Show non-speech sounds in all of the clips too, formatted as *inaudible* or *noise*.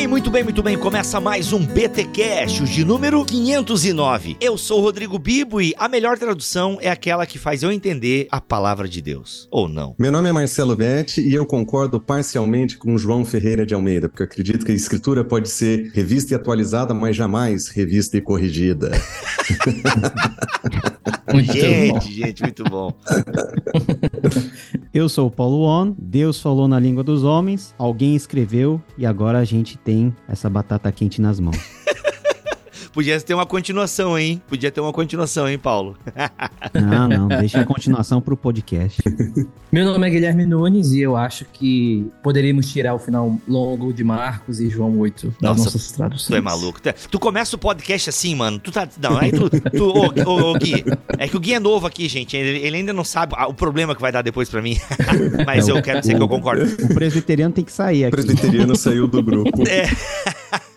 Muito bem, muito bem, muito bem. Começa mais um BT Cash, de número 509. Eu sou o Rodrigo Bibo e a melhor tradução é aquela que faz eu entender a palavra de Deus. Ou não? Meu nome é Marcelo Betti e eu concordo parcialmente com João Ferreira de Almeida, porque eu acredito que a escritura pode ser revista e atualizada, mas jamais revista e corrigida. *laughs* gente, gente, muito bom. *laughs* Eu sou o Paulo On, Deus falou na língua dos homens, alguém escreveu e agora a gente tem essa batata quente nas mãos. *laughs* Podia ter uma continuação, hein? Podia ter uma continuação, hein, Paulo? *laughs* não, não, deixa a continuação pro podcast. *laughs* Meu nome é Guilherme Nunes e eu acho que poderíamos tirar o final longo de Marcos e João 8 das Nossa, nossas traduções. Tu é maluco. Tu começa o podcast assim, mano. Tu tá. Não, aí tu. tu ô, ô, ô, Gui. É que o Gui é novo aqui, gente. Ele, ele ainda não sabe o problema que vai dar depois pra mim. *laughs* Mas eu quero dizer que eu concordo. O presbiteriano tem que sair aqui. O presbiteriano saiu do grupo. É.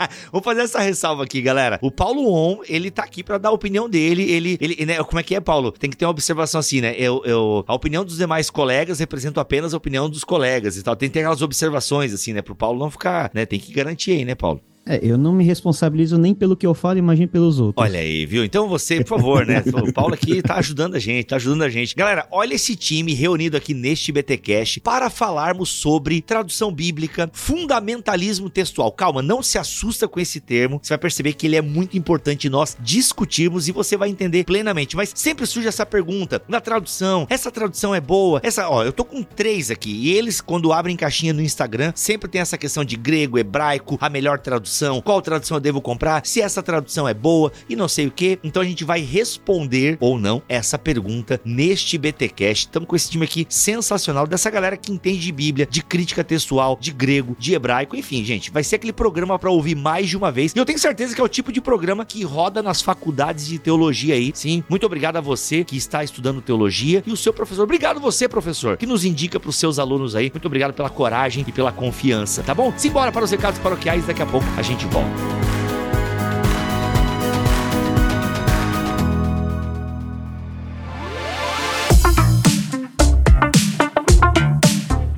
*laughs* Vou fazer essa ressalva aqui, galera. O Paulo On, ele tá aqui para dar a opinião dele. Ele, ele né, como é que é, Paulo? Tem que ter uma observação assim, né? Eu, eu, a opinião dos demais colegas representa apenas a opinião dos colegas e tal. Tem que ter aquelas observações, assim, né? Pro Paulo não ficar, né? Tem que garantir aí, né, Paulo? É, eu não me responsabilizo nem pelo que eu falo, imagine pelos outros. Olha aí, viu? Então você, por favor, né? *laughs* O Paulo aqui tá ajudando a gente, tá ajudando a gente. Galera, olha esse time reunido aqui neste BTcast para falarmos sobre tradução bíblica, fundamentalismo textual. Calma, não se assusta com esse termo. Você vai perceber que ele é muito importante nós discutirmos e você vai entender plenamente. Mas sempre surge essa pergunta na tradução: essa tradução é boa? Essa, ó, eu tô com três aqui e eles quando abrem caixinha no Instagram sempre tem essa questão de grego, hebraico, a melhor tradução tradução, qual tradução eu devo comprar, se essa tradução é boa e não sei o que. Então a gente vai responder ou não essa pergunta neste BTcast. Estamos com esse time aqui sensacional dessa galera que entende de Bíblia, de crítica textual, de grego, de hebraico, enfim, gente, vai ser aquele programa para ouvir mais de uma vez. E eu tenho certeza que é o tipo de programa que roda nas faculdades de teologia aí. Sim, muito obrigado a você que está estudando teologia e o seu professor. Obrigado você, professor, que nos indica para os seus alunos aí. Muito obrigado pela coragem e pela confiança, tá bom? Simbora para os recados paroquiais daqui a pouco a gente volta.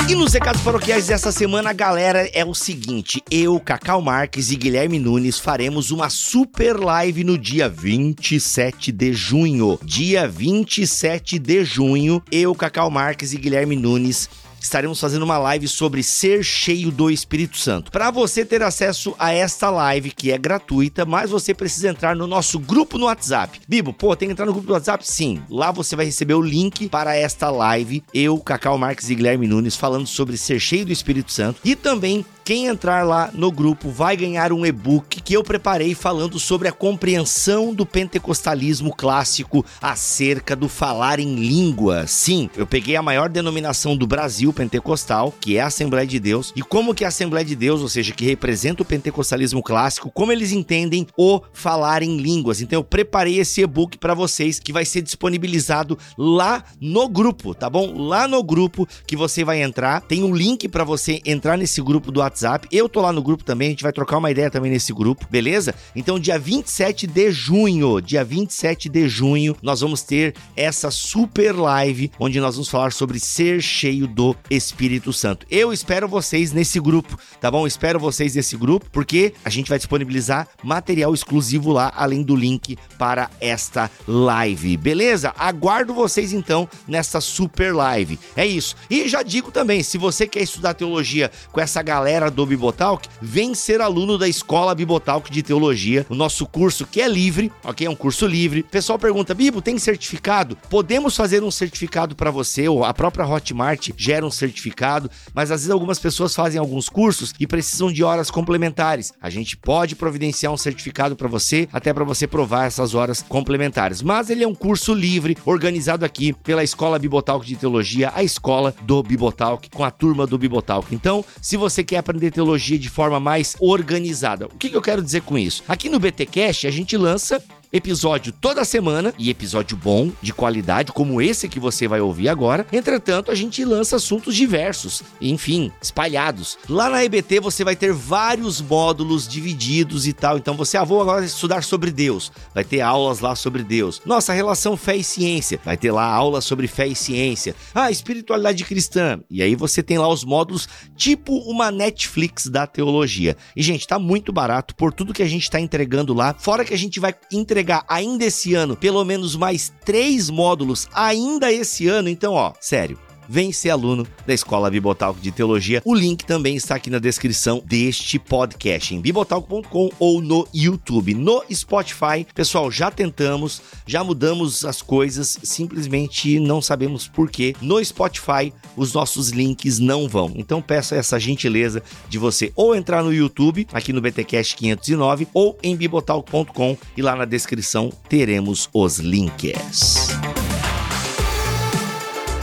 E nos recados paroquiais dessa semana, galera, é o seguinte: eu, Cacau Marques e Guilherme Nunes faremos uma super live no dia 27 de junho. Dia 27 de junho, eu, Cacau Marques e Guilherme Nunes estaremos fazendo uma live sobre ser cheio do Espírito Santo. Para você ter acesso a esta live, que é gratuita, mas você precisa entrar no nosso grupo no WhatsApp. Bibo, pô, tem que entrar no grupo do WhatsApp? Sim. Lá você vai receber o link para esta live. Eu, Cacau Marques e Guilherme Nunes falando sobre ser cheio do Espírito Santo e também quem entrar lá no grupo vai ganhar um e-book que eu preparei falando sobre a compreensão do pentecostalismo clássico acerca do falar em língua. Sim, eu peguei a maior denominação do Brasil pentecostal, que é a Assembleia de Deus, e como que a Assembleia de Deus, ou seja, que representa o pentecostalismo clássico, como eles entendem o falar em línguas. Então eu preparei esse e-book para vocês que vai ser disponibilizado lá no grupo, tá bom? Lá no grupo que você vai entrar, tem um link para você entrar nesse grupo do WhatsApp. Eu tô lá no grupo também, a gente vai trocar uma ideia também nesse grupo, beleza? Então, dia 27 de junho, dia 27 de junho, nós vamos ter essa super live onde nós vamos falar sobre ser cheio do Espírito Santo. Eu espero vocês nesse grupo, tá bom? Espero vocês nesse grupo, porque a gente vai disponibilizar material exclusivo lá, além do link para esta live, beleza? Aguardo vocês então nessa super live. É isso. E já digo também, se você quer estudar teologia com essa galera galera do Bibotalk, vem ser aluno da Escola Bibotalk de Teologia, o nosso curso que é livre, ok? É um curso livre. O pessoal pergunta, Bibo, tem certificado? Podemos fazer um certificado para você, ou a própria Hotmart gera um certificado, mas às vezes algumas pessoas fazem alguns cursos e precisam de horas complementares. A gente pode providenciar um certificado para você, até para você provar essas horas complementares. Mas ele é um curso livre, organizado aqui pela Escola Bibotalk de Teologia, a escola do Bibotalk, com a turma do Bibotalk. Então, se você quer aprender aprender teologia de forma mais organizada. O que, que eu quero dizer com isso? Aqui no BTcast a gente lança episódio toda semana e episódio bom, de qualidade, como esse que você vai ouvir agora. Entretanto, a gente lança assuntos diversos, enfim, espalhados. Lá na EBT você vai ter vários módulos divididos e tal. Então você, ah, vou agora estudar sobre Deus. Vai ter aulas lá sobre Deus. Nossa, relação fé e ciência. Vai ter lá aulas sobre fé e ciência. Ah, espiritualidade cristã. E aí você tem lá os módulos tipo uma Netflix da teologia. E, gente, tá muito barato por tudo que a gente tá entregando lá. Fora que a gente vai entregar ainda esse ano pelo menos mais três módulos ainda esse ano. Então, ó, sério vem ser aluno da Escola Bibotalk de Teologia. O link também está aqui na descrição deste podcast, em bibotalk.com ou no YouTube. No Spotify, pessoal, já tentamos, já mudamos as coisas, simplesmente não sabemos por quê. No Spotify, os nossos links não vão. Então peço essa gentileza de você ou entrar no YouTube, aqui no BTcast 509, ou em bibotalk.com e lá na descrição teremos os links.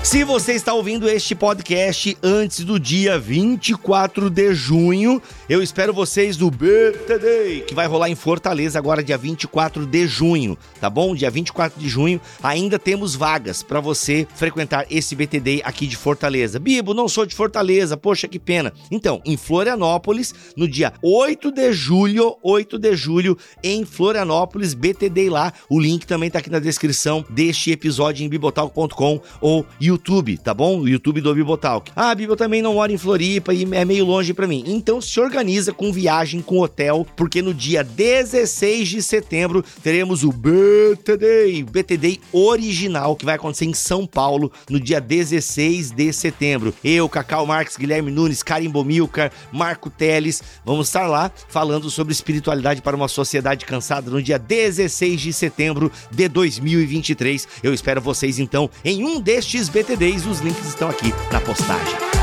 Se você está ouvindo este podcast antes do dia 24 de junho, eu espero vocês no BTD, que vai rolar em Fortaleza agora dia 24 de junho, tá bom? Dia 24 de junho ainda temos vagas para você frequentar esse BTD aqui de Fortaleza. Bibo, não sou de Fortaleza, poxa que pena. Então, em Florianópolis, no dia 8 de julho, 8 de julho em Florianópolis, BTD lá. O link também tá aqui na descrição deste episódio em bibotalk.com ou YouTube YouTube, tá bom? O YouTube do Bibotalk. Ah, Bibo também não mora em Floripa e é meio longe para mim. Então se organiza com viagem, com hotel, porque no dia 16 de setembro teremos o BTD, BTD original, que vai acontecer em São Paulo no dia 16 de setembro. Eu, Cacau Marques, Guilherme Nunes, Karim Bomilcar, Marco Teles, vamos estar lá falando sobre espiritualidade para uma sociedade cansada no dia 16 de setembro de 2023. Eu espero vocês então em um destes BTD BTDs, os links estão aqui na postagem.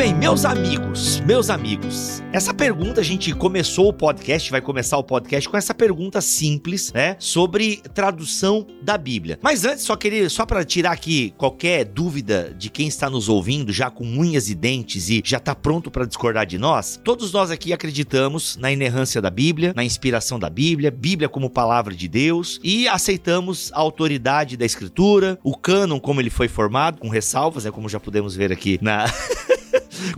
Bem, meus amigos, meus amigos, essa pergunta a gente começou o podcast, vai começar o podcast com essa pergunta simples, né, sobre tradução da Bíblia. Mas antes, só queria, só para tirar aqui qualquer dúvida de quem está nos ouvindo, já com unhas e dentes e já está pronto para discordar de nós, todos nós aqui acreditamos na inerrância da Bíblia, na inspiração da Bíblia, Bíblia como palavra de Deus e aceitamos a autoridade da Escritura, o cânon como ele foi formado, com ressalvas, é como já podemos ver aqui na *laughs*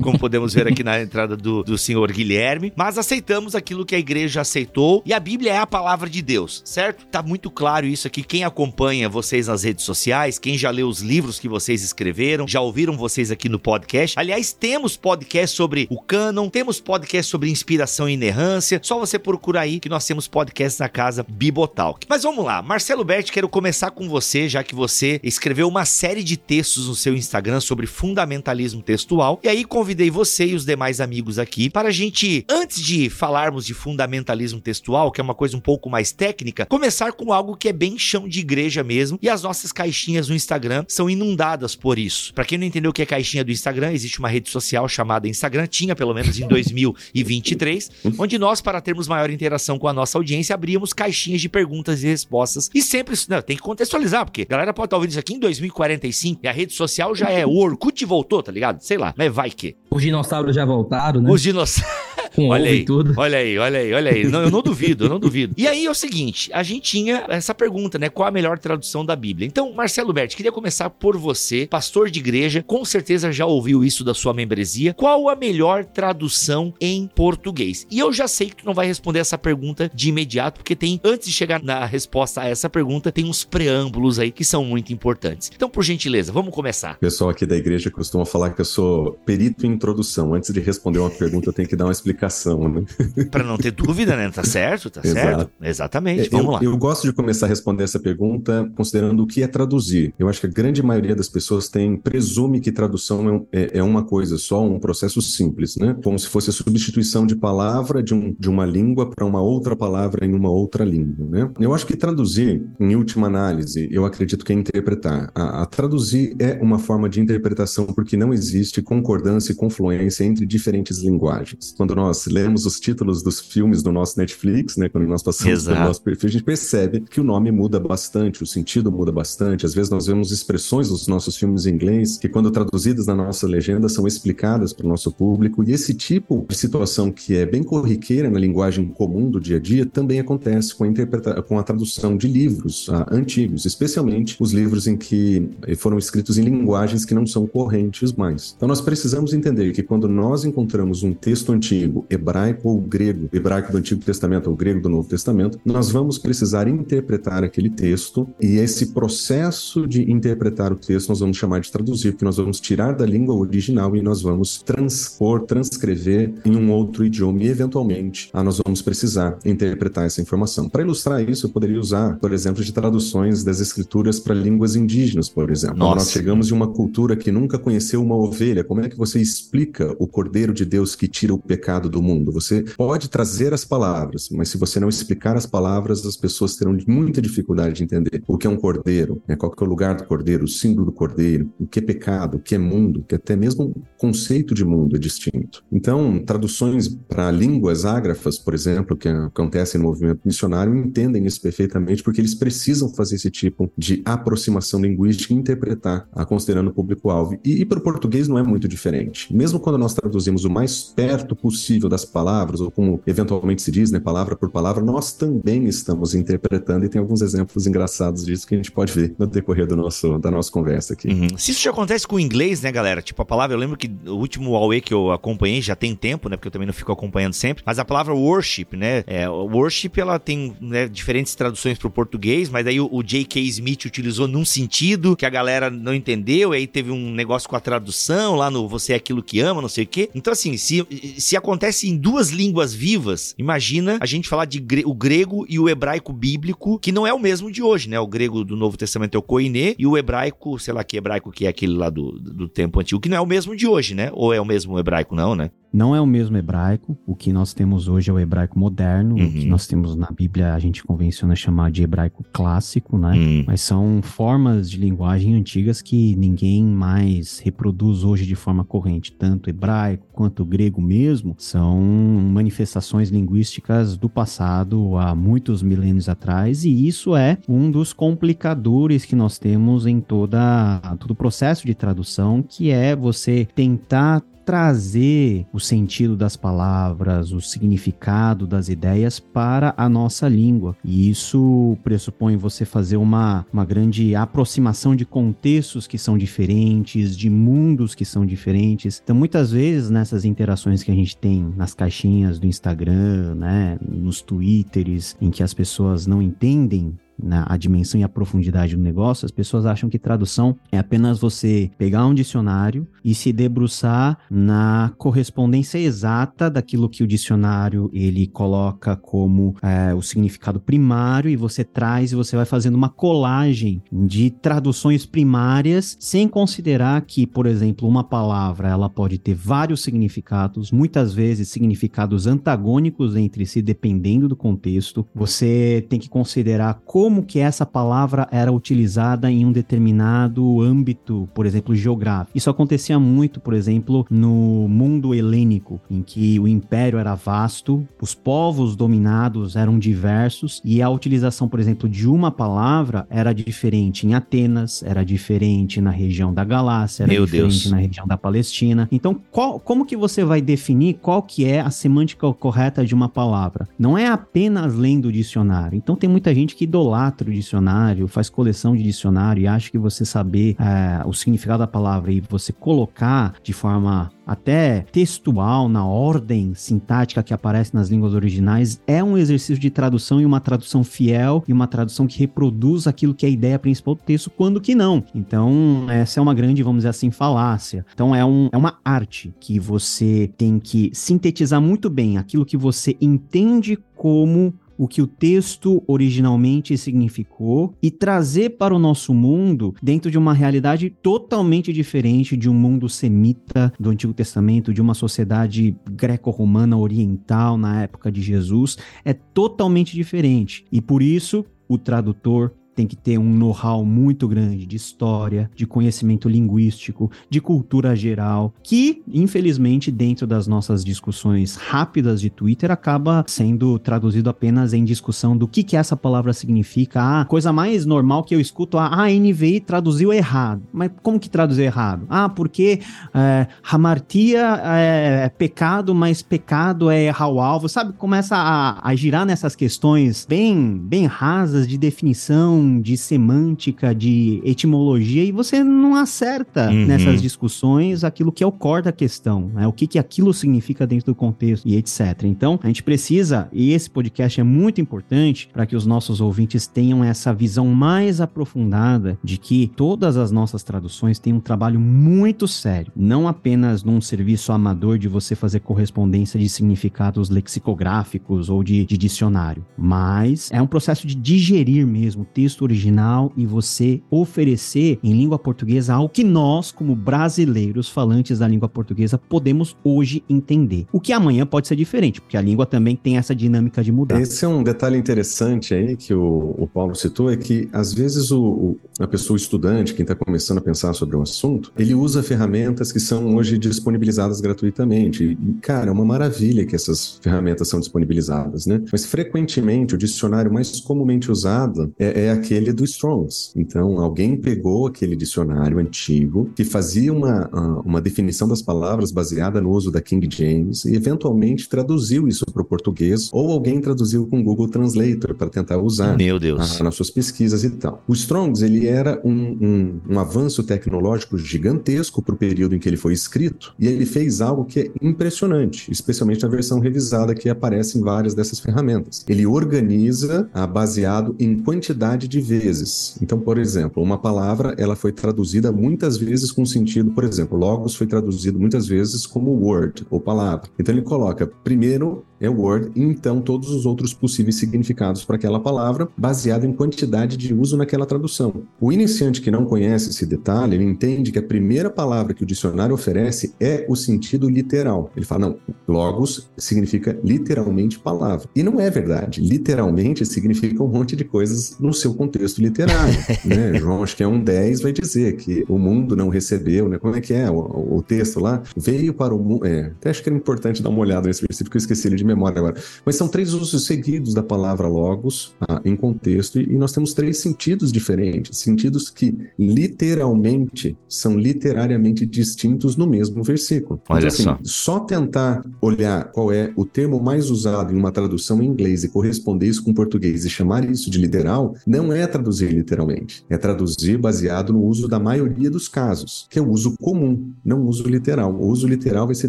como podemos ver aqui na entrada do, do senhor Guilherme, mas aceitamos aquilo que a igreja aceitou e a Bíblia é a palavra de Deus, certo? Tá muito claro isso aqui. Quem acompanha vocês nas redes sociais, quem já leu os livros que vocês escreveram, já ouviram vocês aqui no podcast. Aliás, temos podcast sobre o cânon, temos podcast sobre inspiração e inerrância. Só você procurar aí que nós temos podcast na casa Bibotalk. Mas vamos lá, Marcelo Berti, quero começar com você, já que você escreveu uma série de textos no seu Instagram sobre fundamentalismo textual. E aí convidei você e os demais amigos aqui para a gente, antes de falarmos de fundamentalismo textual, que é uma coisa um pouco mais técnica, começar com algo que é bem chão de igreja mesmo. E as nossas caixinhas no Instagram são inundadas por isso. Para quem não entendeu o que é caixinha do Instagram, existe uma rede social chamada Instagram, tinha pelo menos em 2023, *laughs* onde nós, para termos maior interação com a nossa audiência, abríamos caixinhas de perguntas e respostas. E sempre, não, tem que contextualizar, porque a galera pode estar ouvindo isso aqui em 2045 e a rede social já é o Orkut voltou, tá ligado? Sei lá, mas vai que Os dinossauros já voltaram, né? Os dinossauros. Com olha aí, tudo. olha aí, olha aí, olha aí. Não, eu não duvido, eu não duvido. E aí é o seguinte, a gente tinha essa pergunta, né? Qual a melhor tradução da Bíblia? Então, Marcelo Berti, queria começar por você, pastor de igreja, com certeza já ouviu isso da sua membresia. Qual a melhor tradução em português? E eu já sei que tu não vai responder essa pergunta de imediato, porque tem, antes de chegar na resposta a essa pergunta, tem uns preâmbulos aí que são muito importantes. Então, por gentileza, vamos começar. O pessoal aqui da igreja costuma falar que eu sou perito em introdução. Antes de responder uma pergunta, eu tenho que dar uma explicação, né? Para não ter dúvida, né? Tá certo? Tá Exato. certo? Exatamente. É, Vamos eu, lá. Eu gosto de começar a responder essa pergunta considerando o que é traduzir. Eu acho que a grande maioria das pessoas tem presume que tradução é, é, é uma coisa só, um processo simples, né? Como se fosse a substituição de palavra de, um, de uma língua para uma outra palavra em uma outra língua, né? Eu acho que traduzir, em última análise, eu acredito que é interpretar. A, a traduzir é uma forma de interpretação porque não existe concordância e confluência entre diferentes linguagens. Quando nós nós lemos os títulos dos filmes do nosso Netflix, né? Quando nós passamos Exato. pelo nosso perfil, a gente percebe que o nome muda bastante, o sentido muda bastante. Às vezes nós vemos expressões dos nossos filmes em inglês que, quando traduzidas na nossa legenda, são explicadas para o nosso público. E esse tipo de situação que é bem corriqueira na linguagem comum do dia a dia também acontece com a, interpreta com a tradução de livros ah, antigos, especialmente os livros em que foram escritos em linguagens que não são correntes mais. Então nós precisamos entender que quando nós encontramos um texto antigo, hebraico ou grego, hebraico do Antigo Testamento ou grego do Novo Testamento, nós vamos precisar interpretar aquele texto e esse processo de interpretar o texto nós vamos chamar de traduzir, porque nós vamos tirar da língua original e nós vamos transpor, transcrever em um outro idioma e eventualmente ah, nós vamos precisar interpretar essa informação. Para ilustrar isso, eu poderia usar, por exemplo, de traduções das escrituras para línguas indígenas, por exemplo. Nossa. Nós chegamos de uma cultura que nunca conheceu uma ovelha. Como é que você explica o Cordeiro de Deus que tira o pecado do mundo? Você pode trazer as palavras, mas se você não explicar as palavras, as pessoas terão muita dificuldade de entender o que é um cordeiro, né? qual que é o lugar do cordeiro, o símbolo do cordeiro, o que é pecado, o que é mundo, que até mesmo o conceito de mundo é distinto. Então, traduções para línguas ágrafas, por exemplo, que acontecem no movimento missionário, entendem isso perfeitamente porque eles precisam fazer esse tipo de aproximação linguística e interpretar, considerando o público-alvo. E, e para o português não é muito diferente. Mesmo quando nós traduzimos o mais perto possível das palavras, ou como eventualmente se diz, né, palavra por palavra, nós também estamos interpretando e tem alguns exemplos engraçados disso que a gente pode ver no decorrer do nosso, da nossa conversa aqui. Uhum. Se isso já acontece com o inglês, né, galera? Tipo, a palavra, eu lembro que o último Huawei que eu acompanhei já tem tempo, né? Porque eu também não fico acompanhando sempre. Mas a palavra worship, né? É, worship, ela tem né, diferentes traduções para o português, mas aí o, o J.K. Smith utilizou num sentido que a galera não entendeu, e aí teve um negócio com a tradução lá no Você é aquilo que ama, não sei o quê. Então, assim, se, se acontece em duas línguas vivas, imagina a gente falar de gre o grego e o hebraico bíblico, que não é o mesmo de hoje, né? O grego do Novo Testamento é o koiné, e o hebraico, sei lá que hebraico que é aquele lá do, do tempo antigo, que não é o mesmo de hoje, né? Ou é o mesmo hebraico, não, né? Não é o mesmo hebraico. O que nós temos hoje é o hebraico moderno. Uhum. O que nós temos na Bíblia a gente convenciona chamar de hebraico clássico, né? Hum. Mas são formas de linguagem antigas que ninguém mais reproduz hoje de forma corrente. Tanto hebraico quanto grego mesmo são manifestações linguísticas do passado há muitos milênios atrás. E isso é um dos complicadores que nós temos em toda, todo o processo de tradução, que é você tentar trazer o sentido das palavras, o significado das ideias para a nossa língua. E isso pressupõe você fazer uma, uma grande aproximação de contextos que são diferentes, de mundos que são diferentes. Então, muitas vezes, nessas interações que a gente tem nas caixinhas do Instagram, né, nos Twitters, em que as pessoas não entendem na a dimensão e a profundidade do negócio, as pessoas acham que tradução é apenas você pegar um dicionário e se debruçar na correspondência exata daquilo que o dicionário ele coloca como é, o significado primário e você traz e você vai fazendo uma colagem de traduções primárias sem considerar que, por exemplo, uma palavra ela pode ter vários significados, muitas vezes significados antagônicos entre si dependendo do contexto. Você tem que considerar como que essa palavra era utilizada em um determinado âmbito, por exemplo, geográfico. Isso acontecia muito, por exemplo, no mundo helênico, em que o império era vasto, os povos dominados eram diversos e a utilização, por exemplo, de uma palavra era diferente em Atenas, era diferente na região da Galácia, era Meu diferente Deus. na região da Palestina. Então, qual- como que você vai definir qual que é a semântica correta de uma palavra? Não é apenas lendo o dicionário. Então, tem muita gente que idolatra o dicionário, faz coleção de dicionário e acha que você saber é, o significado da palavra e você colocar de forma até textual, na ordem sintática que aparece nas línguas originais, é um exercício de tradução e uma tradução fiel e uma tradução que reproduz aquilo que é a ideia principal do texto, quando que não. Então, essa é uma grande, vamos dizer assim, falácia. Então, é, um, é uma arte que você tem que sintetizar muito bem aquilo que você entende como o que o texto originalmente significou e trazer para o nosso mundo dentro de uma realidade totalmente diferente de um mundo semita do Antigo Testamento, de uma sociedade greco-romana oriental na época de Jesus, é totalmente diferente. E por isso o tradutor tem que ter um know-how muito grande de história, de conhecimento linguístico, de cultura geral, que, infelizmente, dentro das nossas discussões rápidas de Twitter, acaba sendo traduzido apenas em discussão do que, que essa palavra significa. A coisa mais normal que eu escuto, a NVI traduziu errado. Mas como que traduziu errado? Ah, porque é, hamartia é, é pecado, mas pecado é errar o alvo. Sabe? Começa a, a girar nessas questões bem, bem rasas de definição, de semântica, de etimologia, e você não acerta uhum. nessas discussões aquilo que é o core da questão, né? O que, que aquilo significa dentro do contexto e etc. Então, a gente precisa, e esse podcast é muito importante para que os nossos ouvintes tenham essa visão mais aprofundada de que todas as nossas traduções têm um trabalho muito sério, não apenas num serviço amador de você fazer correspondência de significados lexicográficos ou de, de dicionário, mas é um processo de digerir mesmo o texto original e você oferecer em língua portuguesa algo que nós, como brasileiros falantes da língua portuguesa, podemos hoje entender. O que amanhã pode ser diferente, porque a língua também tem essa dinâmica de mudar. Esse é um detalhe interessante aí que o, o Paulo citou, é que às vezes o, o a pessoa estudante, quem está começando a pensar sobre um assunto, ele usa ferramentas que são hoje disponibilizadas gratuitamente. E, cara, é uma maravilha que essas ferramentas são disponibilizadas, né? Mas frequentemente o dicionário mais comumente usado é, é aquele do Strongs. Então, alguém pegou aquele dicionário antigo que fazia uma, uma definição das palavras baseada no uso da King James e eventualmente traduziu isso para o português ou alguém traduziu com Google Translator para tentar usar Meu Deus. nas suas pesquisas e tal. O Strongs ele era um, um, um avanço tecnológico gigantesco para o período em que ele foi escrito e ele fez algo que é impressionante, especialmente na versão revisada que aparece em várias dessas ferramentas. Ele organiza a, baseado em quantidade de vezes. Então, por exemplo, uma palavra ela foi traduzida muitas vezes com sentido, por exemplo, logos foi traduzido muitas vezes como word ou palavra. Então ele coloca primeiro é word e então todos os outros possíveis significados para aquela palavra, baseado em quantidade de uso naquela tradução. O iniciante que não conhece esse detalhe, ele entende que a primeira palavra que o dicionário oferece é o sentido literal. Ele fala, não, logos significa literalmente palavra. E não é verdade. Literalmente significa um monte de coisas no seu contexto literário. *laughs* né? João, acho que é um 10, vai dizer que o mundo não recebeu, né? Como é que é o, o texto lá? Veio para o mundo. É, até acho que era importante dar uma olhada nesse versículo, que eu esqueci ele de memória agora. Mas são três usos seguidos da palavra logos ah, em contexto, e nós temos três sentidos diferentes, sentidos que literalmente são literariamente distintos no mesmo versículo. Olha então, assim, só. Só tentar olhar qual é o termo mais usado em uma tradução em inglês e corresponder isso com português e chamar isso de literal, não é traduzir literalmente. É traduzir baseado no uso da maioria dos casos, que é o uso comum, não o uso literal. O uso literal vai ser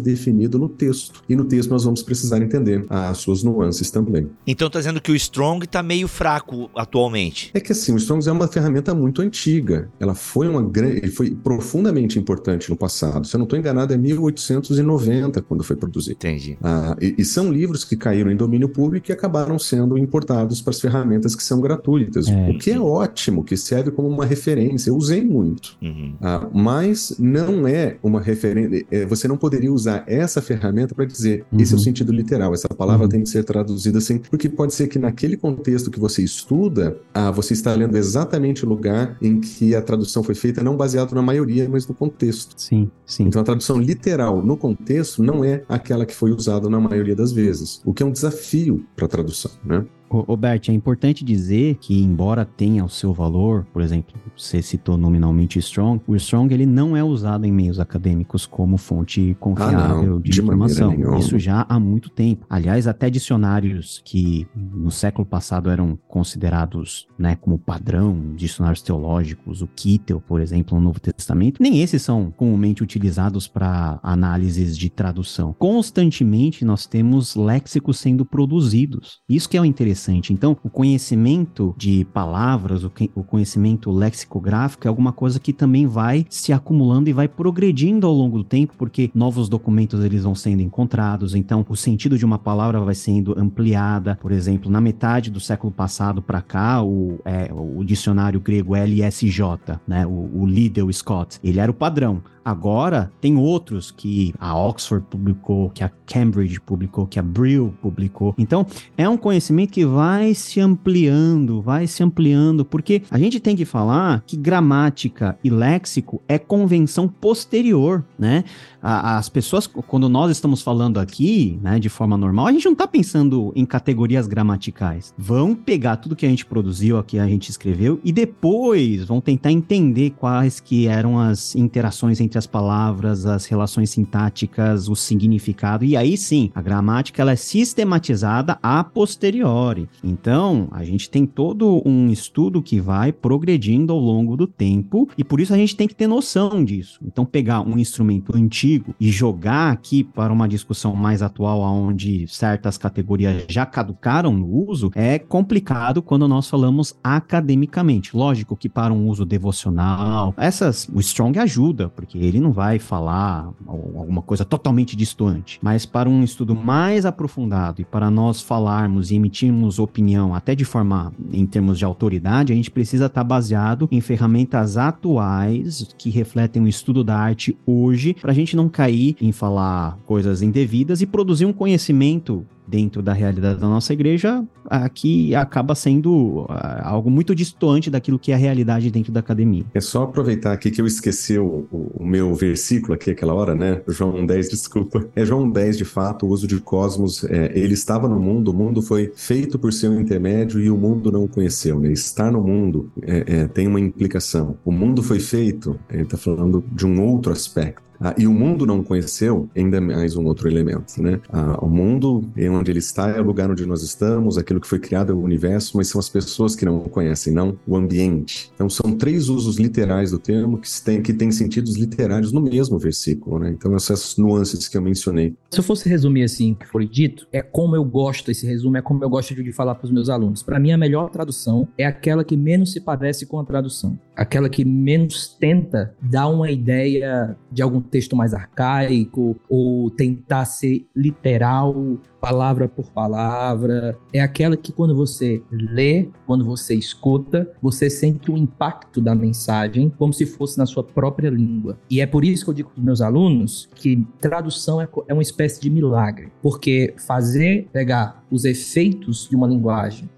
definido no texto. E no texto nós vamos precisar entender as suas nuances também. Então tá dizendo que o Strong tá meio fraco atualmente. É que assim, o Strong é uma ferramenta muito antiga. Ela foi uma grande, foi profundamente importante no passado. Se eu não estou enganado, é 1890 quando foi produzido. Entendi. Ah, e, e, são livros que caíram em domínio público e acabaram sendo importados para as ferramentas que são gratuitas. É, o que é ótimo, que serve como uma referência. Eu usei muito. Uhum. Ah, mas não é uma referência. É, você não poderia usar essa ferramenta para dizer uhum. esse é o sentido literal. Essa palavra uhum. tem que ser traduzida assim, porque pode ser que naquele contexto que você estuda, ah, você está lendo exatamente o lugar em que a tradução foi feita, não baseado na maioria, mas no contexto. Sim, sim. Então a tradução literal no contexto não é aquela que foi usada na maioria das vezes, o que é um desafio para a tradução, né? Roberto, é importante dizer que, embora tenha o seu valor, por exemplo, você citou nominalmente Strong, o Strong ele não é usado em meios acadêmicos como fonte confiável ah, de, de informação. Isso já há muito tempo. Aliás, até dicionários que no século passado eram considerados né, como padrão, dicionários teológicos, o Kittel, por exemplo, no Novo Testamento, nem esses são comumente utilizados para análises de tradução. Constantemente nós temos léxicos sendo produzidos. Isso que é o interessante interessante. Então, o conhecimento de palavras, o, o conhecimento lexicográfico é alguma coisa que também vai se acumulando e vai progredindo ao longo do tempo, porque novos documentos eles vão sendo encontrados, então o sentido de uma palavra vai sendo ampliada. Por exemplo, na metade do século passado para cá, o, é, o dicionário grego LSJ, né, o, o Liddell Scott, ele era o padrão. Agora, tem outros que a Oxford publicou, que a Cambridge publicou, que a Brill publicou. Então, é um conhecimento que vai se ampliando, vai se ampliando, porque a gente tem que falar que gramática e léxico é convenção posterior, né? As pessoas, quando nós estamos falando aqui, né, de forma normal, a gente não está pensando em categorias gramaticais. Vão pegar tudo que a gente produziu aqui, a gente escreveu, e depois vão tentar entender quais que eram as interações entre as palavras, as relações sintáticas, o significado, e aí sim, a gramática ela é sistematizada a posteriori. Então, a gente tem todo um estudo que vai progredindo ao longo do tempo, e por isso a gente tem que ter noção disso. Então, pegar um instrumento antigo e jogar aqui para uma discussão mais atual, onde certas categorias já caducaram no uso, é complicado quando nós falamos academicamente. Lógico que para um uso devocional, essas o Strong ajuda, porque ele não vai falar alguma coisa totalmente distante, mas para um estudo mais aprofundado e para nós falarmos e emitirmos opinião, até de forma em termos de autoridade, a gente precisa estar baseado em ferramentas atuais que refletem o estudo da arte hoje, para a gente não cair em falar coisas indevidas e produzir um conhecimento dentro da realidade da nossa igreja, aqui acaba sendo ah, algo muito distante daquilo que é a realidade dentro da academia. É só aproveitar aqui que eu esqueci o, o meu versículo aqui aquela hora, né? João 10, *laughs* desculpa. É João 10, de fato, o uso de cosmos, é, ele estava no mundo, o mundo foi feito por seu intermédio e o mundo não o conheceu, né? Estar no mundo é, é, tem uma implicação. O mundo foi feito, ele está falando de um outro aspecto. Ah, e o mundo não conheceu, ainda mais um outro elemento, né? Ah, o mundo, onde ele está, é o lugar onde nós estamos, aquilo que foi criado é o universo, mas são as pessoas que não o conhecem, não o ambiente. Então são três usos literais do termo que têm que tem sentidos literários no mesmo versículo, né? Então essas nuances que eu mencionei. Se eu fosse resumir assim o que foi dito, é como eu gosto, esse resumo é como eu gosto de falar para os meus alunos. Para mim, a melhor tradução é aquela que menos se parece com a tradução. Aquela que menos tenta dar uma ideia de algum texto mais arcaico ou tentar ser literal, palavra por palavra. É aquela que quando você lê, quando você escuta, você sente o impacto da mensagem como se fosse na sua própria língua. E é por isso que eu digo para os meus alunos que tradução é, é uma espécie de milagre, porque fazer pegar os efeitos de uma linguagem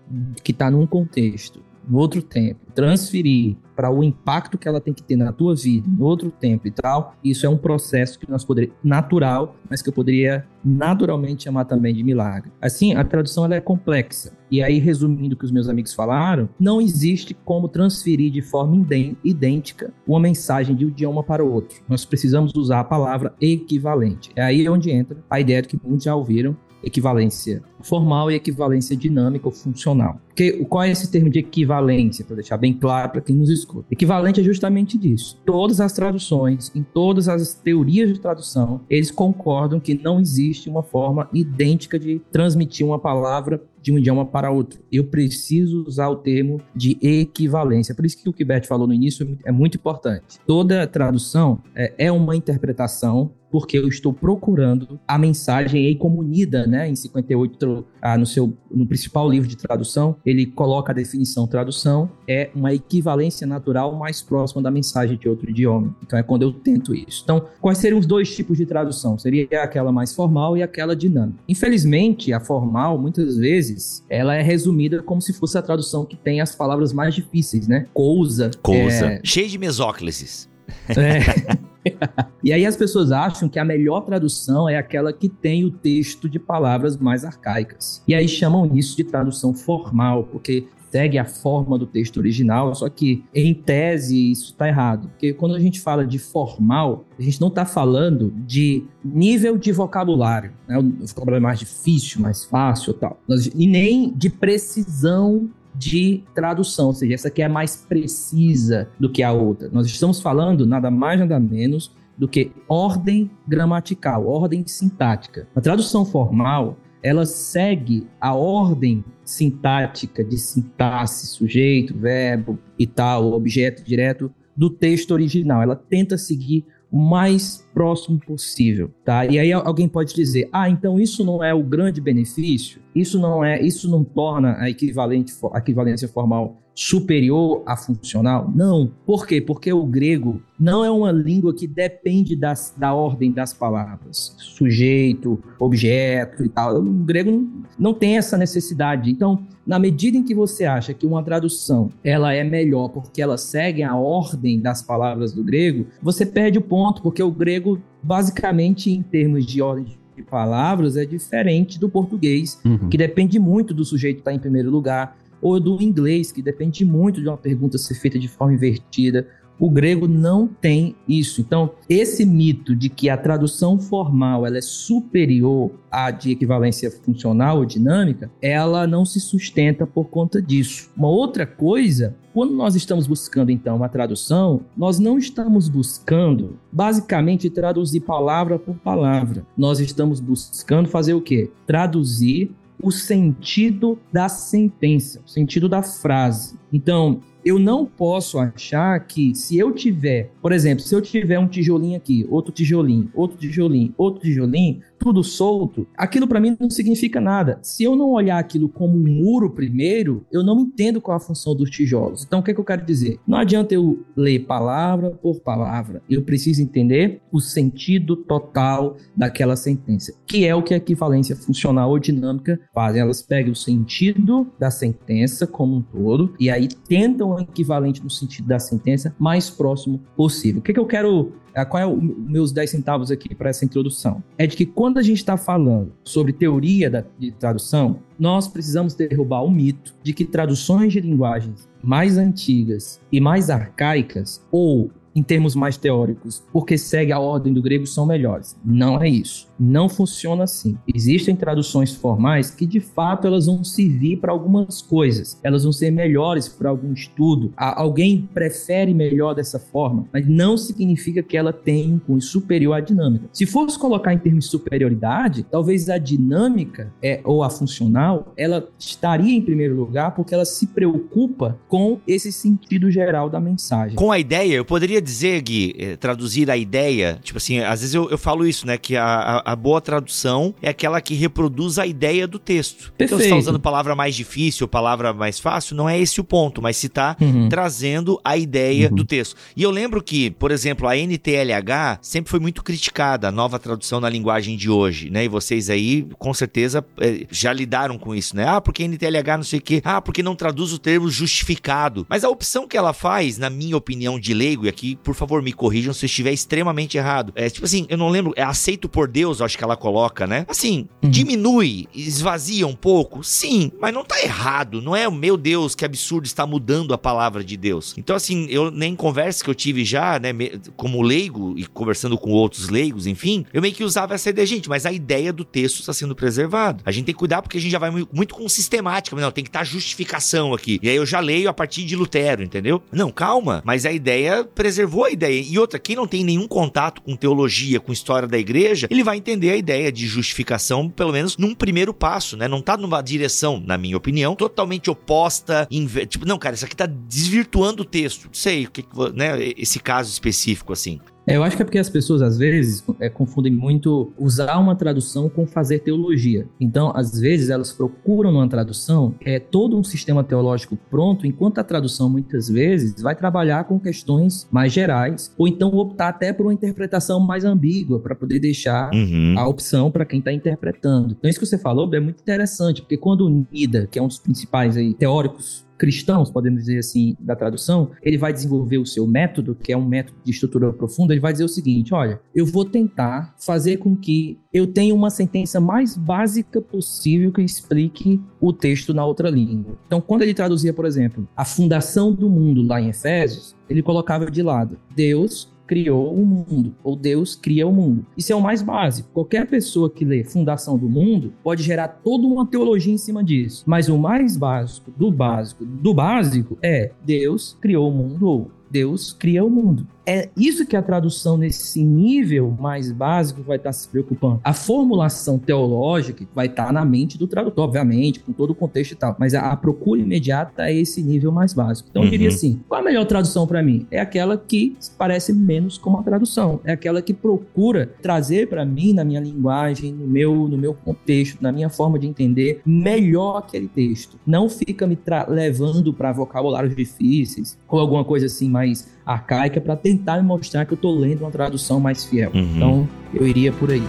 que está num contexto no outro tempo, transferir para o impacto que ela tem que ter na tua vida, em outro tempo e tal, isso é um processo que nós poderíamos, natural, mas que eu poderia naturalmente chamar também de milagre. Assim, a tradução ela é complexa. E aí, resumindo o que os meus amigos falaram, não existe como transferir de forma idêntica uma mensagem de um idioma para o outro. Nós precisamos usar a palavra equivalente. É aí onde entra a ideia que muitos já ouviram, equivalência formal e equivalência dinâmica ou funcional. Porque, qual é esse termo de equivalência, para deixar bem claro para quem nos escuta? Equivalente é justamente disso. Todas as traduções, em todas as teorias de tradução, eles concordam que não existe uma forma idêntica de transmitir uma palavra de um idioma para outro. Eu preciso usar o termo de equivalência. Por isso que o que Beth falou no início é muito importante. Toda tradução é, é uma interpretação porque eu estou procurando a mensagem aí como unida, né? Em 58, ah, no seu no principal livro de tradução, ele coloca a definição tradução é uma equivalência natural mais próxima da mensagem de outro idioma. Então é quando eu tento isso. Então, quais seriam os dois tipos de tradução? Seria aquela mais formal e aquela dinâmica. Infelizmente, a formal muitas vezes ela é resumida como se fosse a tradução que tem as palavras mais difíceis, né? Cousa. Cousa. É... Cheio de mesóclises. É. *laughs* *laughs* e aí as pessoas acham que a melhor tradução é aquela que tem o texto de palavras mais arcaicas. E aí chamam isso de tradução formal, porque segue a forma do texto original, só que em tese isso está errado. Porque quando a gente fala de formal, a gente não está falando de nível de vocabulário, né? o vocabulário é mais difícil, mais fácil tal. E nem de precisão de tradução, ou seja, essa aqui é mais precisa do que a outra. Nós estamos falando nada mais nada menos do que ordem gramatical, ordem sintática. A tradução formal, ela segue a ordem sintática de sintaxe, sujeito, verbo e tal, objeto direto do texto original. Ela tenta seguir o mais próximo possível, tá? E aí alguém pode dizer: "Ah, então isso não é o grande benefício? Isso não é, isso não torna a equivalente a equivalência formal superior à funcional? Não. Por quê? Porque o grego não é uma língua que depende das, da ordem das palavras, sujeito, objeto e tal. O grego não, não tem essa necessidade. Então, na medida em que você acha que uma tradução ela é melhor porque ela segue a ordem das palavras do grego, você perde o ponto, porque o grego, basicamente, em termos de ordem de palavras, é diferente do português, uhum. que depende muito do sujeito estar em primeiro lugar, ou do inglês, que depende muito de uma pergunta ser feita de forma invertida, o grego não tem isso. Então, esse mito de que a tradução formal ela é superior à de equivalência funcional ou dinâmica, ela não se sustenta por conta disso. Uma outra coisa, quando nós estamos buscando então uma tradução, nós não estamos buscando basicamente traduzir palavra por palavra. Nós estamos buscando fazer o quê? Traduzir o sentido da sentença, o sentido da frase. Então, eu não posso achar que se eu tiver, por exemplo, se eu tiver um tijolinho aqui, outro tijolinho, outro tijolinho, outro tijolinho, tudo solto, aquilo para mim não significa nada. Se eu não olhar aquilo como um muro primeiro, eu não entendo qual é a função dos tijolos. Então, o que, é que eu quero dizer? Não adianta eu ler palavra por palavra. Eu preciso entender o sentido total daquela sentença, que é o que a equivalência funcional ou dinâmica fazem. Elas pegam o sentido da sentença como um todo e aí tentam o equivalente no sentido da sentença mais próximo possível. O que, é que eu quero qual é o meus 10 centavos aqui para essa introdução? É de que quando a gente está falando sobre teoria da, de tradução, nós precisamos derrubar o mito de que traduções de linguagens mais antigas e mais arcaicas, ou em termos mais teóricos, porque segue a ordem do grego, são melhores. Não é isso. Não funciona assim. Existem traduções formais que, de fato, elas vão servir para algumas coisas. Elas vão ser melhores para algum estudo. Alguém prefere melhor dessa forma, mas não significa que ela tenha um cunho superior à dinâmica. Se fosse colocar em termos de superioridade, talvez a dinâmica é, ou a funcional, ela estaria em primeiro lugar porque ela se preocupa com esse sentido geral da mensagem. Com a ideia, eu poderia dizer, Gui, eh, traduzir a ideia, tipo assim, às vezes eu, eu falo isso, né, que a, a, a, boa tradução é aquela que reproduz a ideia do texto. Perfeito. Então, você está usando palavra mais difícil, palavra mais fácil, não é esse o ponto, mas se está uhum. trazendo a ideia uhum. do texto. E eu lembro que, por exemplo, a NTLH sempre foi muito criticada, a nova tradução na linguagem de hoje, né, e vocês aí, com certeza, eh, já lidaram com isso, né, ah, porque NTLH não sei o quê, ah, porque não traduz o termo justificado. Mas a opção que ela faz, na minha opinião de leigo, e aqui por favor, me corrijam se eu estiver extremamente errado. É tipo assim, eu não lembro, é aceito por Deus, acho que ela coloca, né? Assim, uhum. diminui, esvazia um pouco, sim, mas não tá errado, não é, meu Deus, que absurdo, está mudando a palavra de Deus. Então, assim, eu nem conversa que eu tive já, né, como leigo e conversando com outros leigos, enfim, eu meio que usava essa ideia, gente, mas a ideia do texto está sendo preservado. A gente tem que cuidar porque a gente já vai muito com sistemática, não, tem que estar tá justificação aqui. E aí eu já leio a partir de Lutero, entendeu? Não, calma, mas a ideia preservada preservou a ideia. E outra, quem não tem nenhum contato com teologia, com história da igreja, ele vai entender a ideia de justificação, pelo menos num primeiro passo, né? Não tá numa direção, na minha opinião, totalmente oposta, tipo, não, cara, isso aqui tá desvirtuando o texto. Sei, o que, né, esse caso específico assim. É, eu acho que é porque as pessoas, às vezes, é, confundem muito usar uma tradução com fazer teologia. Então, às vezes, elas procuram uma tradução, é todo um sistema teológico pronto, enquanto a tradução, muitas vezes, vai trabalhar com questões mais gerais, ou então optar até por uma interpretação mais ambígua, para poder deixar uhum. a opção para quem está interpretando. Então, isso que você falou é muito interessante, porque quando o Nida, que é um dos principais aí, teóricos cristãos, podemos dizer assim, da tradução, ele vai desenvolver o seu método, que é um método de estrutura profunda, ele vai dizer o seguinte: olha, eu vou tentar fazer com que eu tenha uma sentença mais básica possível que explique o texto na outra língua. Então, quando ele traduzia, por exemplo, a fundação do mundo lá em Efésios, ele colocava de lado Deus criou o mundo, ou Deus cria o mundo. Isso é o mais básico. Qualquer pessoa que lê Fundação do Mundo pode gerar toda uma teologia em cima disso. Mas o mais básico do básico do básico é Deus criou o mundo Deus cria o mundo. é isso que a tradução nesse nível mais básico vai estar se preocupando. A formulação teológica vai estar na mente do tradutor, obviamente, com todo o contexto e tal, mas a, a procura imediata é esse nível mais básico. Então eu diria Uhum. assim: qual a melhor tradução para mim? É aquela que parece menos como a tradução, é aquela que procura trazer para mim, na minha linguagem, no meu, no meu contexto, na minha forma de entender, melhor aquele texto. Não fica me levando para vocabulários difíceis ou alguma coisa assim mais arcaica para tentar me mostrar que eu tô lendo uma tradução mais fiel. Uhum. Então, eu iria por aí.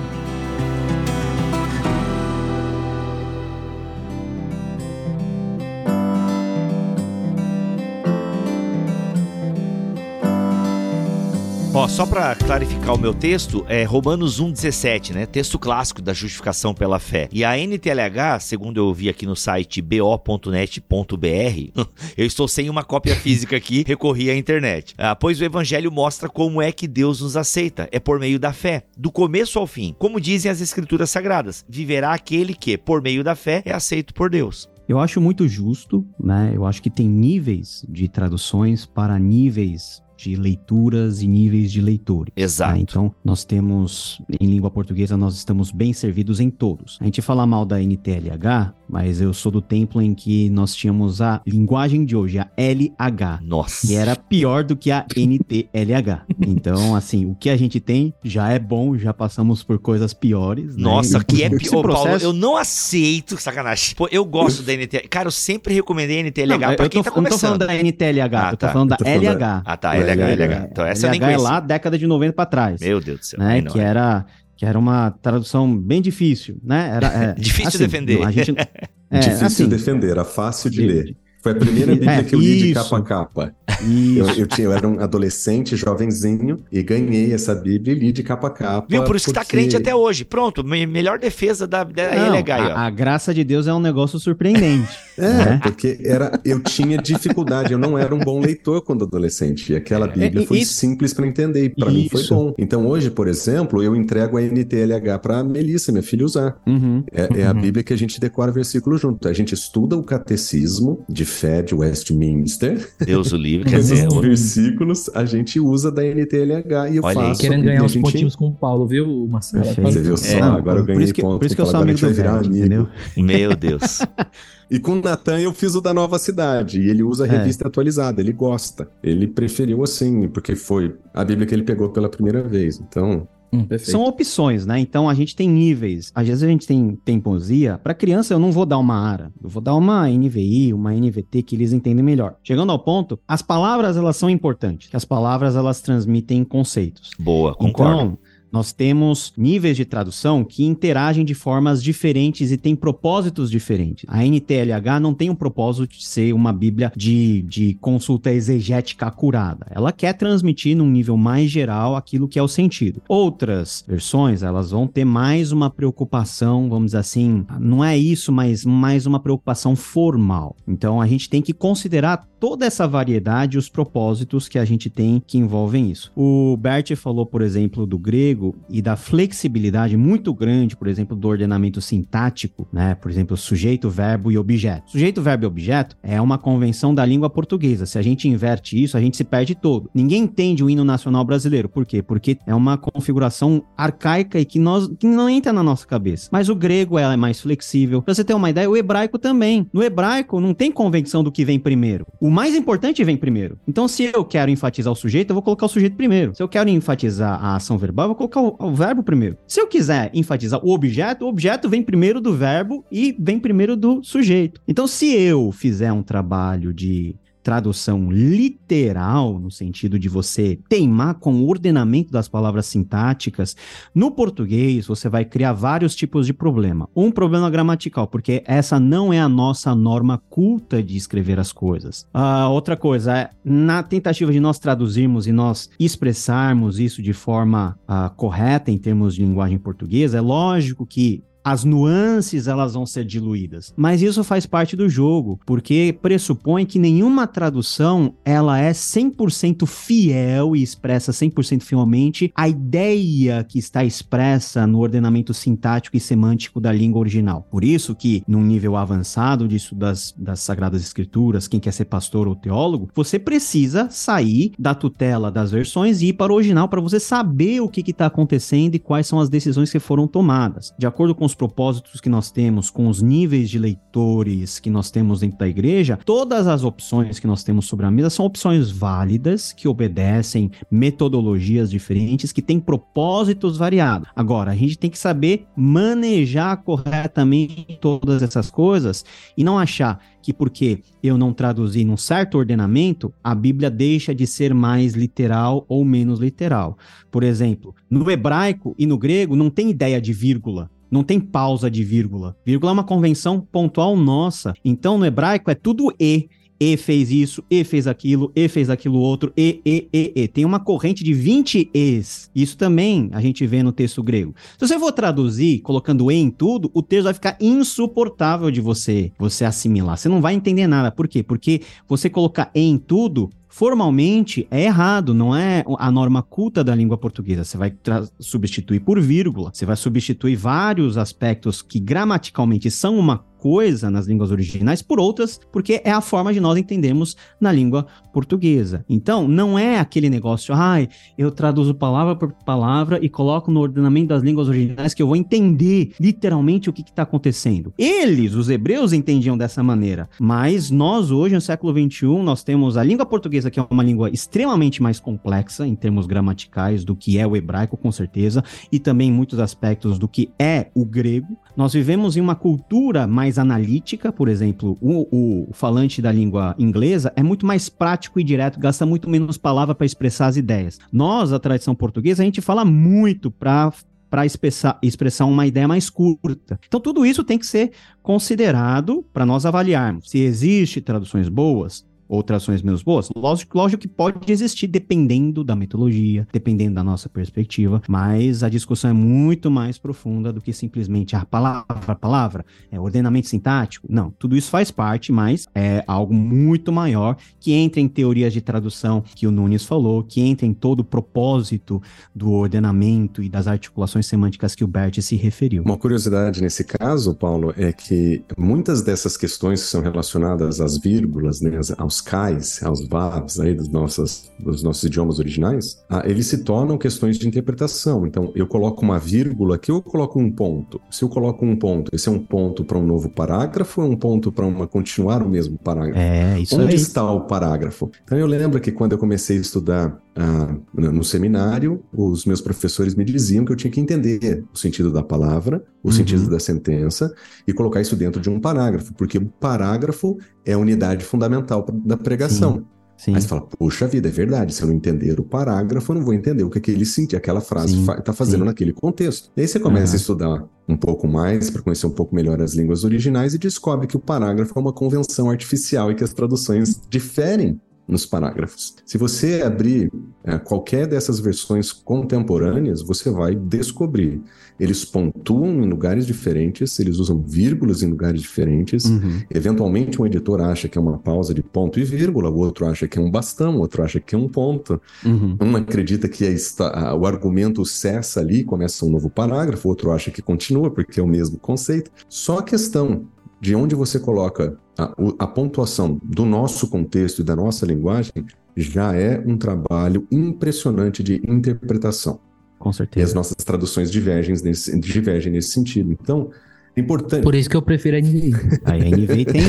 Só pra clarificar o meu texto, é Romanos 1,17, né? Texto clássico da justificação pela fé. E a NTLH, segundo eu vi aqui no site bo.net.br, *laughs* eu estou sem uma cópia física aqui, *laughs* recorri à internet. Ah, pois o evangelho mostra como é que Deus nos aceita. É por meio da fé, do começo ao fim. Como dizem as escrituras sagradas, viverá aquele que, por meio da fé, é aceito por Deus. Eu acho muito justo, né? Eu acho que tem níveis de traduções para níveis de leituras e níveis de leitores. Exato. tá? Então, nós temos, em língua portuguesa, nós estamos bem servidos em todos. A gente fala mal da NTLH, mas eu sou do templo em que nós tínhamos a linguagem de hoje, a LH. Nossa. E era pior do que a NTLH. Então, assim, o que a gente tem já é bom, já passamos por coisas piores. né? Nossa, que é pior. Ô, Paulo, processo- eu não aceito, sacanagem. Pô, eu gosto da NTLH. Cara, eu sempre recomendei a NTLH Não, pra eu quem tô, tá eu não tô começando. falando da NTLH, Ah, eu tô tá. falando da Eu tô falando da- LH. Ah, tá, LH, LH. LH. Então essa eu nem LH é lá, década de 90 pra trás. Meu Deus do céu. né? Que é. era que era uma tradução bem difícil, né? Era é, *laughs* Difícil de defender. A gente, *laughs* é, Difícil assim, de defender, era fácil de de- ler. Foi a primeira *laughs* Bíblia É, que eu li de isso. capa a capa. isso. Eu, eu, tinha, eu era um adolescente, jovenzinho, e ganhei essa Bíblia e li de capa a capa. Viu? Por isso que tá porque- crente até hoje. Pronto, me- melhor defesa da, da Não, LH aí, ó. a, a graça de Deus é um negócio surpreendente. *laughs* É, né? porque era, eu tinha dificuldade, eu não era um bom leitor quando adolescente. E aquela Bíblia É, foi e- simples para entender, e para mim foi Isso. bom. Então hoje, por exemplo, eu entrego a NTLH para Melissa, minha filha, usar. Uhum. É, é a Uhum. Bíblia que a gente decora versículo junto. A gente estuda o catecismo de fé de Westminster. Deus o livre. *laughs* Quer dizer, os versículos a gente usa da NTLH e eu Olha aí. faço. Querendo e ganhar a uns gente- pontinhos com o Paulo, viu, Marcelo? Perfeito. Você viu só? É. Agora eu Por ganhei isso que, ponto. por isso que eu sou amigo do virar amigo. entendeu? Meu Deus. *laughs* E com o Natan eu fiz o da Nova Cidade. E ele usa a É. revista atualizada, ele gosta. Ele preferiu assim, porque foi a Bíblia que ele pegou pela primeira vez. Então, Hum. São opções, né? Então a gente tem níveis. Às vezes a gente tem teimosia. Para criança eu não vou dar uma ARA, eu vou dar uma NVI, uma NVT que eles entendem melhor. Chegando ao ponto, as palavras elas são importantes. As palavras elas transmitem conceitos. Boa, concordo. Então, nós temos níveis de tradução que interagem de formas diferentes e têm propósitos diferentes. A NTLH não tem um propósito de ser uma Bíblia de, de consulta exegética acurada. Ela quer transmitir num nível mais geral aquilo que é o sentido. Outras versões, elas vão ter mais uma preocupação, vamos dizer assim, não é isso, mas mais uma preocupação formal. Então, a gente tem que considerar toda essa variedade e os propósitos que a gente tem que envolvem isso. O Bert falou, por exemplo, do grego e da flexibilidade muito grande, por exemplo, do ordenamento sintático, né? Por exemplo, sujeito, verbo e objeto. Sujeito, verbo e objeto é uma convenção da língua portuguesa. Se a gente inverte isso, a gente se perde todo. Ninguém entende o hino nacional brasileiro. Por quê? Porque é uma configuração arcaica e que, nós, que não entra na nossa cabeça. Mas o grego ela é mais flexível. Pra você ter uma ideia, o hebraico também. No hebraico não tem convenção do que vem primeiro. O mais importante vem primeiro. Então, se eu quero enfatizar o sujeito, eu vou colocar o sujeito primeiro. Se eu quero enfatizar a ação verbal, eu vou colocar o, o verbo primeiro. Se eu quiser enfatizar o objeto, o objeto vem primeiro do verbo e vem primeiro do sujeito. Então, se eu fizer um trabalho de tradução literal, no sentido de você teimar com o ordenamento das palavras sintáticas, no português você vai criar vários tipos de problema. Um problema gramatical, porque essa não é a nossa norma culta de escrever as coisas. A outra coisa é, na tentativa de nós traduzirmos e nós expressarmos isso de forma ah, correta em termos de linguagem portuguesa, é lógico que as nuances elas vão ser diluídas. Mas isso faz parte do jogo, porque pressupõe que nenhuma tradução ela é 100% fiel e expressa 100% fielmente a ideia que está expressa no ordenamento sintático e semântico da língua original. Por isso que, num nível avançado disso das, das Sagradas Escrituras, quem quer ser pastor ou teólogo, você precisa sair da tutela das versões e ir para o original para você saber o que está acontecendo e quais são as decisões que foram tomadas. De acordo com os propósitos que nós temos, com os níveis de leitores que nós temos dentro da igreja, todas as opções que nós temos sobre a mesa são opções válidas, que obedecem metodologias diferentes, que têm propósitos variados. Agora, a gente tem que saber manejar corretamente todas essas coisas e não achar que porque eu não traduzi num certo ordenamento, a Bíblia deixa de ser mais literal ou menos literal. Por exemplo, no hebraico e no grego não tem ideia de vírgula. Não tem pausa de vírgula. Vírgula é uma convenção pontual nossa. Então, no hebraico é tudo e e fez isso, e fez aquilo, e fez aquilo outro, e, e, e, e. Tem uma corrente de 20 es. Isso também a gente vê no texto grego. Se você for traduzir colocando e em tudo, o texto vai ficar insuportável de você você assimilar. Você não vai entender nada. Por quê? Porque você colocar e em tudo formalmente é errado, não é a norma culta da língua portuguesa. Você vai substituir por vírgula, você vai substituir vários aspectos que gramaticalmente são uma coisa nas línguas originais por outras, porque é a forma de nós entendermos na língua portuguesa. Então, não é aquele negócio, ai, eu traduzo palavra por palavra e coloco no ordenamento das línguas originais que eu vou entender literalmente o que está acontecendo. Eles, os hebreus, entendiam dessa maneira, mas nós hoje, no século XXI, nós temos a língua portuguesa, que é uma língua extremamente mais complexa em termos gramaticais do que é o hebraico, com certeza, e também muitos aspectos do que é o grego. Nós vivemos em uma cultura mais mais analítica, por exemplo, o, o falante da língua inglesa é muito mais prático e direto, gasta muito menos palavra para expressar as ideias. Nós, a tradição portuguesa, a gente fala muito para para expressar, expressar uma ideia mais curta. Então, tudo isso tem que ser considerado para nós avaliarmos se existe traduções boas, ou trações menos boas? Lógico, lógico que pode existir dependendo da metodologia, dependendo da nossa perspectiva, mas a discussão é muito mais profunda do que simplesmente a palavra, a palavra, é ordenamento sintático. Não, tudo isso faz parte, mas é algo muito maior que entra em teorias de tradução que o Nunes falou, que entra em todo o propósito do ordenamento e das articulações semânticas que o Bert se referiu. Uma curiosidade nesse caso, Paulo, é que muitas dessas questões que são relacionadas às vírgulas, né, aos aos cais, aos vavs aí dos nossos, dos nossos idiomas originais, ah, eles se tornam questões de interpretação. Então, eu coloco uma vírgula aqui, eu coloco um ponto. Se eu coloco um ponto, esse é um ponto para um novo parágrafo ou é um ponto para uma continuar o mesmo parágrafo? É, isso Onde aí. está o parágrafo? Então, eu lembro que quando eu comecei a estudar ah, no seminário, os meus professores me diziam que eu tinha que entender o sentido da palavra, o uhum. sentido da sentença e colocar isso dentro de um parágrafo, porque o parágrafo é a unidade fundamental da pregação. Sim. Sim. Aí você fala, puxa vida, é verdade. Se eu não entender o parágrafo, eu não vou entender o que aquele sente, aquela frase está fazendo sim. naquele contexto. E aí você começa uhum. a estudar um pouco mais para conhecer um pouco melhor as línguas originais e descobre que o parágrafo é uma convenção artificial e que as traduções diferem nos parágrafos. Se você abrir é, qualquer dessas versões contemporâneas, você vai descobrir. Eles pontuam em lugares diferentes, eles usam vírgulas em lugares diferentes. Uhum. Eventualmente, um editor acha que é uma pausa de ponto e vírgula, o outro acha que é um bastão, o outro acha que é um ponto. Uhum. Um acredita que o argumento cessa ali, começa um novo parágrafo, o outro acha que continua, porque é o mesmo conceito. Só a questão de onde você coloca a, a, pontuação do nosso contexto e da nossa linguagem já é um trabalho impressionante de interpretação. Com certeza. E as nossas traduções divergem nesse, divergem nesse sentido. Então, é importante. Por isso que eu prefiro a NVI. A NVI tem,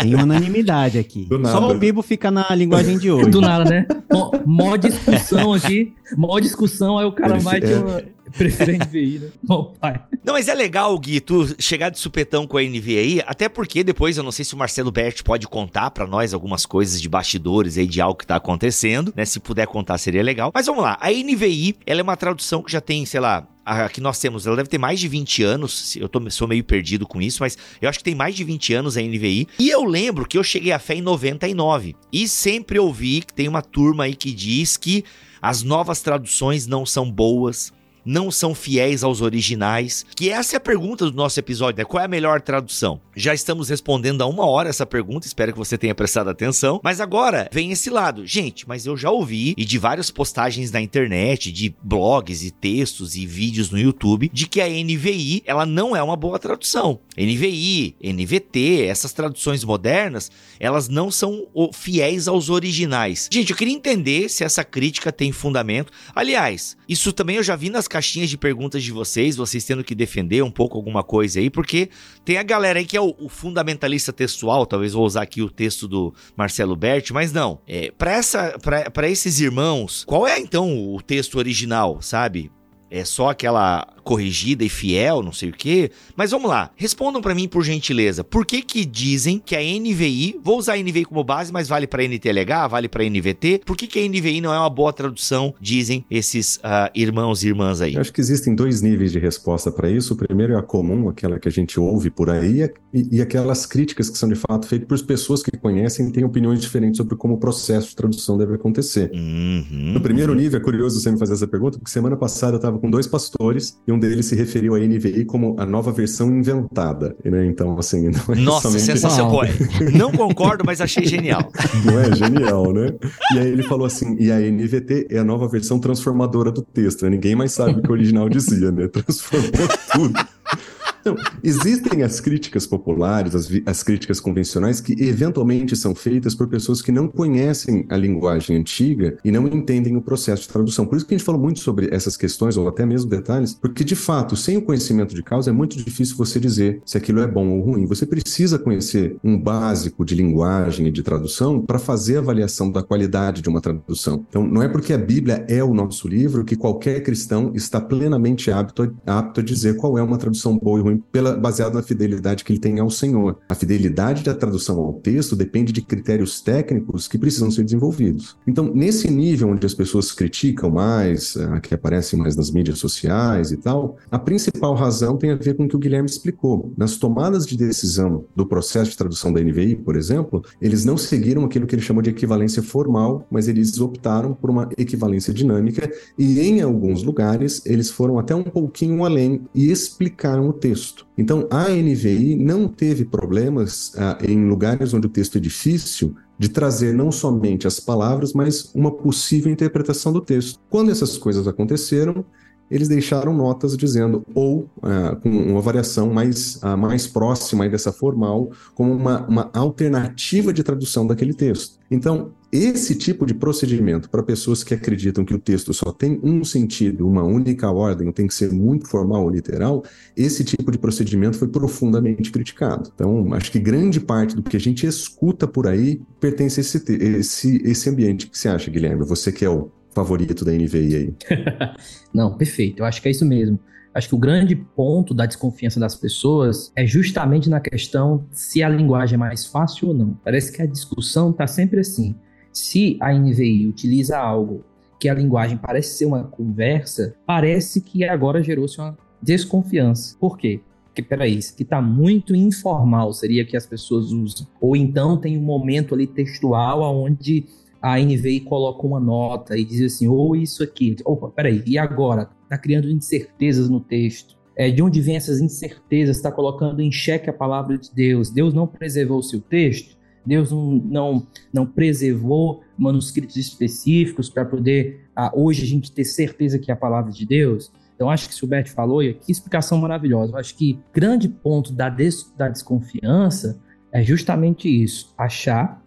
tem unanimidade aqui. Só o Bibo fica na linguagem de hoje. Do nada, né? Mó, mó discussão aqui. Mó discussão, aí o cara Ele, vai é... uma Prefiro a NVI, né? *laughs* Bom, pai. Não, mas é legal, Gui, tu chegar de supetão com a NVI até porque depois, eu não sei se o Marcelo Bert pode contar para nós algumas coisas de bastidores aí de algo que tá acontecendo, né? Se puder contar, seria legal. Mas vamos lá, a NVI, ela é uma tradução que já tem, sei lá, a que nós temos, ela deve ter mais de 20 anos, eu tô, sou meio perdido com isso, mas eu acho que tem mais de 20 anos a NVI. E eu lembro que eu cheguei a fé em 99 e sempre ouvi que tem uma turma aí que diz que as novas traduções não são boas, não são fiéis aos originais? Que essa é a pergunta do nosso episódio, né? Qual é a melhor tradução? Já estamos respondendo há uma hora essa pergunta, espero que você tenha prestado atenção. Mas agora vem esse lado. Gente, mas eu já ouvi, e de várias postagens na internet, de blogs e textos e vídeos no YouTube, de que a NVI, ela não é uma boa tradução. NVI, NVT, essas traduções modernas, elas não são fiéis aos originais. Gente, eu queria entender se essa crítica tem fundamento. Aliás, isso também eu já vi nas caixinhas de perguntas de vocês, vocês tendo que defender um pouco alguma coisa aí, porque tem a galera aí que é o, o fundamentalista textual, talvez vou usar aqui o texto do Marcelo Berti, mas não. É, para esses irmãos, qual é então o texto original, sabe? É só aquela corrigida e fiel, não sei o quê. Mas vamos lá, respondam para mim por gentileza. Por que que dizem que a NVI, vou usar a NVI como base, mas vale para NTLH, vale para NVT? Por que que a NVI não é uma boa tradução, dizem esses uh, irmãos e irmãs aí? Eu acho que existem dois níveis de resposta para isso. O primeiro é a comum, aquela que a gente ouve por aí, e, e aquelas críticas que são de fato feitas por pessoas que conhecem e têm opiniões diferentes sobre como o processo de tradução deve acontecer. Uhum, no primeiro uhum. nível, é curioso você me fazer essa pergunta, porque semana passada eu estava com dois pastores e um deles se referiu à NVI como a nova versão inventada, né? Então, assim, não é Nossa, somente... sensacional. não concordo, mas achei genial. *laughs* Não é genial, né? E aí ele falou assim, e a NVT é a nova versão transformadora do texto, né? Ninguém mais sabe o que o original dizia, né? Transformou tudo. Existem as críticas populares, as, as, críticas convencionais, que eventualmente são feitas por pessoas que não conhecem a linguagem antiga e não entendem o processo de tradução. Por isso que a gente falou muito sobre essas questões, ou até mesmo detalhes, porque de fato, sem o conhecimento de causa, é muito difícil você dizer se aquilo é bom ou ruim. Você precisa conhecer um básico de linguagem e de tradução para fazer a avaliação da qualidade de uma tradução. Então, não é porque a Bíblia é o nosso livro que qualquer cristão está plenamente apto, apto a dizer qual é uma tradução boa e ruim pela, baseado na fidelidade que ele tem ao Senhor. A fidelidade da tradução ao texto depende de critérios técnicos que precisam ser desenvolvidos. Então, nesse nível onde as pessoas criticam mais, uh, que aparecem mais nas mídias sociais e tal, a principal razão tem a ver com o que o Guilherme explicou. Nas tomadas de decisão do processo de tradução da NVI, por exemplo, eles não seguiram aquilo que ele chamou de equivalência formal, mas eles optaram por uma equivalência dinâmica e, em alguns lugares, eles foram até um pouquinho além e explicaram o texto texto. Então, a NVI não teve problemas ah, em lugares onde o texto é difícil de trazer não somente as palavras, mas uma possível interpretação do texto. Quando essas coisas aconteceram, eles deixaram notas dizendo, ou ah, com uma variação mais, ah, mais próxima dessa formal, como uma, uma alternativa de tradução daquele texto. Então, esse tipo de procedimento para pessoas que acreditam que o texto só tem um sentido, uma única ordem, tem que ser muito formal ou literal, esse tipo de procedimento foi profundamente criticado. Então, acho que grande parte do que a gente escuta por aí pertence a esse, esse, esse ambiente. Que você acha, Guilherme? Você que é o favorito da NVI aí. *laughs* Não, perfeito. Eu acho que é isso mesmo. Acho que o grande ponto da desconfiança das pessoas é justamente na questão se a linguagem é mais fácil ou não. Parece que a discussão está sempre assim. Se a NVI utiliza algo que a linguagem parece ser uma conversa, parece que agora gerou-se uma desconfiança. Por quê? Porque, peraí, isso aqui está muito informal, seria que as pessoas usam. Ou então tem um momento ali textual onde a NVI coloca uma nota e diz assim, ou isso aqui. Opa, peraí, e agora? Está criando incertezas no texto. É, de onde vem essas incertezas? Está colocando em xeque a palavra de Deus. Deus não preservou o seu texto? Deus não, não, não preservou manuscritos específicos para poder ah, hoje a gente ter certeza que é a palavra de Deus? Então, acho que o Bert falou, e que explicação maravilhosa. Eu acho que grande ponto da, des, da desconfiança é justamente isso: achar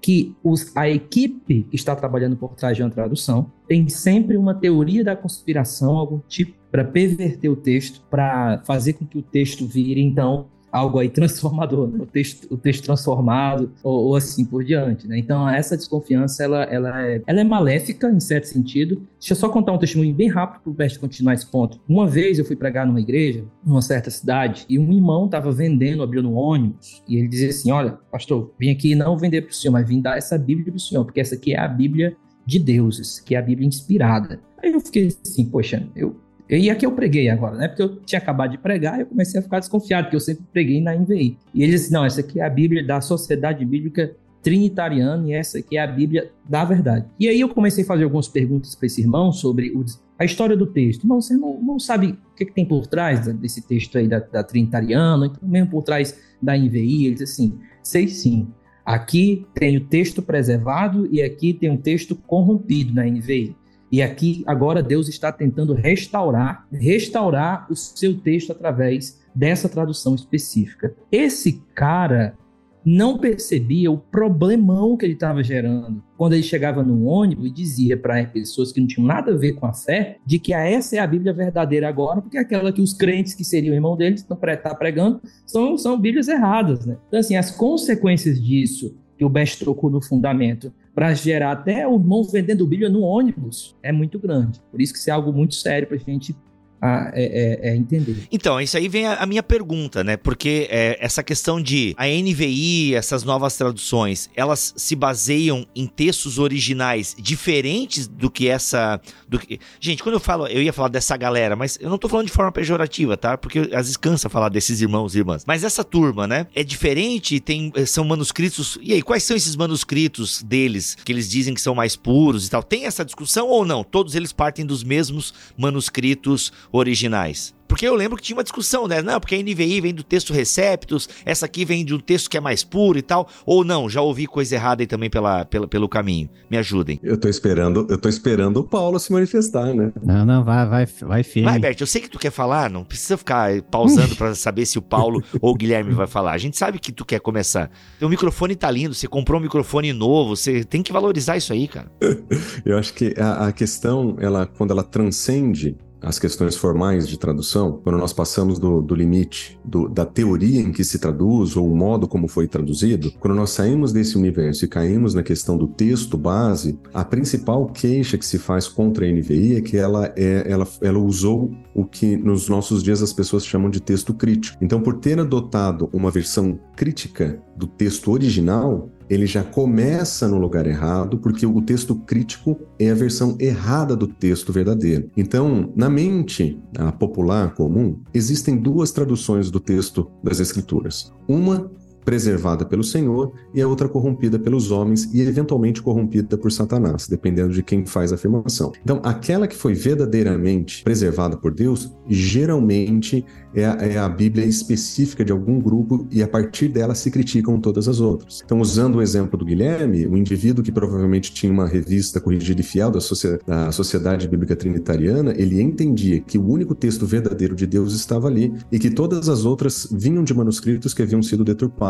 que os, a equipe que está trabalhando por trás de uma tradução tem sempre uma teoria da conspiração, algum tipo, para perverter o texto, para fazer com que o texto vire, então, algo aí *laughs* transformador, né? o, texto, o texto transformado ou, ou, assim por diante. Né? Então essa desconfiança ela, ela, é, ela é maléfica em certo sentido. Deixa eu só contar um testemunho bem rápido para o Best continuar esse ponto. Uma vez eu fui pregar numa igreja, numa certa cidade, e um irmão estava vendendo, abriu no ônibus, e ele dizia assim: Olha, pastor, vim aqui não vender para o senhor, mas vim dar essa Bíblia para o senhor, porque essa aqui é a Bíblia de deuses, que é a Bíblia inspirada. Aí eu fiquei assim, poxa, eu e aqui eu preguei agora, né? Porque eu tinha acabado de pregar e eu comecei a ficar desconfiado, porque eu sempre preguei na NVI. E ele disse: não, essa aqui é a Bíblia da Sociedade Bíblica Trinitariana e essa aqui é a Bíblia da Verdade. E aí eu comecei a fazer algumas perguntas para esse irmão sobre a história do texto. Mas você não, não sabe o que, que, tem por trás desse texto aí da, da Trinitariana, então mesmo por trás da NVI. Ele diz assim: sei sim. Aqui tem o texto preservado e aqui tem o texto corrompido na NVI. E aqui agora Deus está tentando restaurar, restaurar o seu texto através dessa tradução específica. Esse cara não percebia o problemão que ele estava gerando quando ele chegava no ônibus e dizia para pessoas que não tinham nada a ver com a fé de que essa é a Bíblia verdadeira agora, porque aquela que os crentes que seriam irmão deles estão tá pregando são, são Bíblias erradas. Né? Então, assim, as consequências disso que o Best trocou no fundamento para gerar até o irmão vendendo Bíblia no ônibus é muito grande. Por isso que isso é algo muito sério para a gente a, é, é, é, entender. Então, isso aí vem a, a minha pergunta, né? Porque é, essa questão de a NVI, essas novas traduções, elas se baseiam em textos originais diferentes do que essa. Do que... Gente, quando eu falo, eu ia falar dessa galera, mas eu não tô falando de forma pejorativa, tá? Porque às vezes cansa falar desses irmãos e irmãs. Mas essa turma, né? É diferente, tem, são manuscritos. E aí, quais são esses manuscritos deles que eles dizem que são mais puros e tal? Tem essa discussão ou não? Todos eles partem dos mesmos manuscritos originais. Porque eu lembro que tinha uma discussão, né? Não, porque a NVI vem do texto Receptus, essa aqui vem de um texto que é mais puro e tal. Ou não, já ouvi coisa errada aí também pela, pela, pelo caminho. Me ajudem. Eu tô esperando, eu tô esperando o Paulo se manifestar, né? Não, não, vai, vai, vai firme. Vai, Bert, eu sei que tu quer falar, não precisa ficar pausando para saber se o Paulo *laughs* ou o Guilherme vai falar. A gente sabe que tu quer começar. Teu microfone tá lindo, você comprou um microfone novo, você tem que valorizar isso aí, cara. *laughs* eu acho que a, a questão, ela, quando ela transcende as questões formais de tradução, quando nós passamos do, do limite do, da teoria em que se traduz ou o modo como foi traduzido, quando nós saímos desse universo e caímos na questão do texto base, a principal queixa que se faz contra a NVI é que ela, é, ela, ela usou o que nos nossos dias as pessoas chamam de texto crítico. Então, por ter adotado uma versão crítica do texto original, ele já começa no lugar errado, porque o texto crítico é a versão errada do texto verdadeiro. Então, na mente popular comum, existem duas traduções do texto das Escrituras. Uma preservada pelo Senhor e a outra corrompida pelos homens e eventualmente corrompida por Satanás, dependendo de quem faz a afirmação. Então, aquela que foi verdadeiramente preservada por Deus, geralmente é a, é a, Bíblia específica de algum grupo e a partir dela se criticam todas as outras. Então, usando o exemplo do Guilherme, o indivíduo que provavelmente tinha uma revista corrigida e fiel da, da Sociedade Bíblica Trinitariana, ele entendia que o único texto verdadeiro de Deus estava ali e que todas as outras vinham de manuscritos que haviam sido deturpados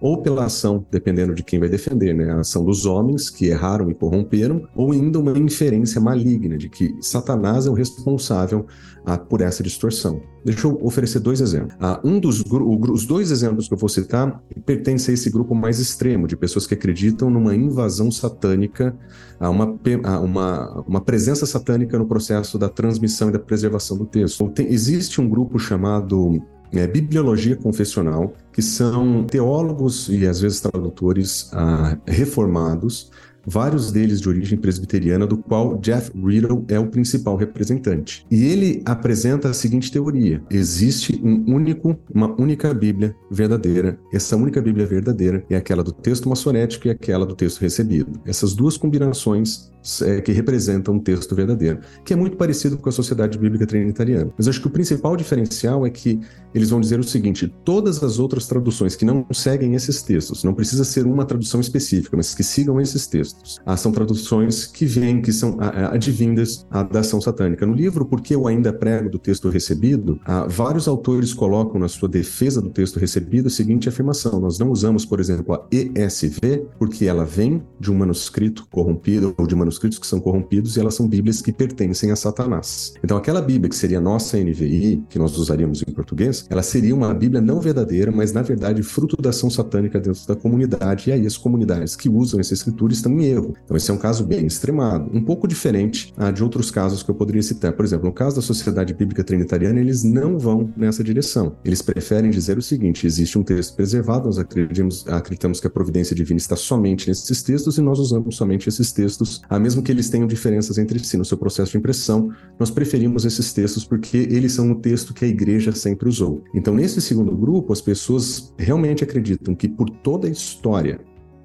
ou pela ação, dependendo de quem vai defender, né? a ação dos homens que erraram e corromperam, ou ainda uma inferência maligna de que Satanás é o responsável ah, por essa distorção. Deixa eu oferecer dois exemplos. Ah, um dos os dois exemplos que eu vou citar pertence a esse grupo mais extremo de pessoas que acreditam numa invasão satânica, a uma, a uma, uma presença satânica no processo da transmissão e da preservação do texto. Então, tem, existe um grupo chamado é, bibliologia confessional, que são teólogos e às vezes tradutores ah, reformados vários deles de origem presbiteriana, do qual Jeff Riddle é o principal representante. E ele apresenta a seguinte teoria: existe um único, uma única Bíblia verdadeira. Essa única Bíblia verdadeira é aquela do texto maçonético e aquela do texto recebido. Essas duas combinações é, que representam um texto verdadeiro, que é muito parecido com a Sociedade Bíblica Trinitariana. Mas acho que o principal diferencial é que eles vão dizer o seguinte: todas as outras traduções que não seguem esses textos, não precisa ser uma tradução específica, mas que sigam esses textos, ah, são traduções que vêm, que são ah, ah, advindas ah, da ação satânica. No livro Porque eu ainda prego do texto recebido, ah, vários autores colocam na sua defesa do texto recebido a seguinte afirmação: nós não usamos, por exemplo, a ESV porque ela vem de um manuscrito corrompido ou de manuscrito manuscritos que são corrompidos e elas são Bíblias que pertencem a Satanás. Então, aquela Bíblia que seria nossa NVI, que nós usaríamos em português, ela seria uma Bíblia não verdadeira, mas na verdade fruto da ação satânica dentro da comunidade, e aí as comunidades que usam essa escritura estão em erro. Então, esse é um caso bem extremado, um pouco diferente ah, de outros casos que eu poderia citar. Por exemplo, no caso da Sociedade Bíblica Trinitariana, eles não vão nessa direção. Eles preferem dizer o seguinte: existe um texto preservado, nós acreditamos, acreditamos que a providência divina está somente nesses textos e nós usamos somente esses textos a mesmo que eles tenham diferenças entre si no seu processo de impressão, nós preferimos esses textos porque eles são o texto que a igreja sempre usou. Então, nesse segundo grupo, as pessoas realmente acreditam que por toda a história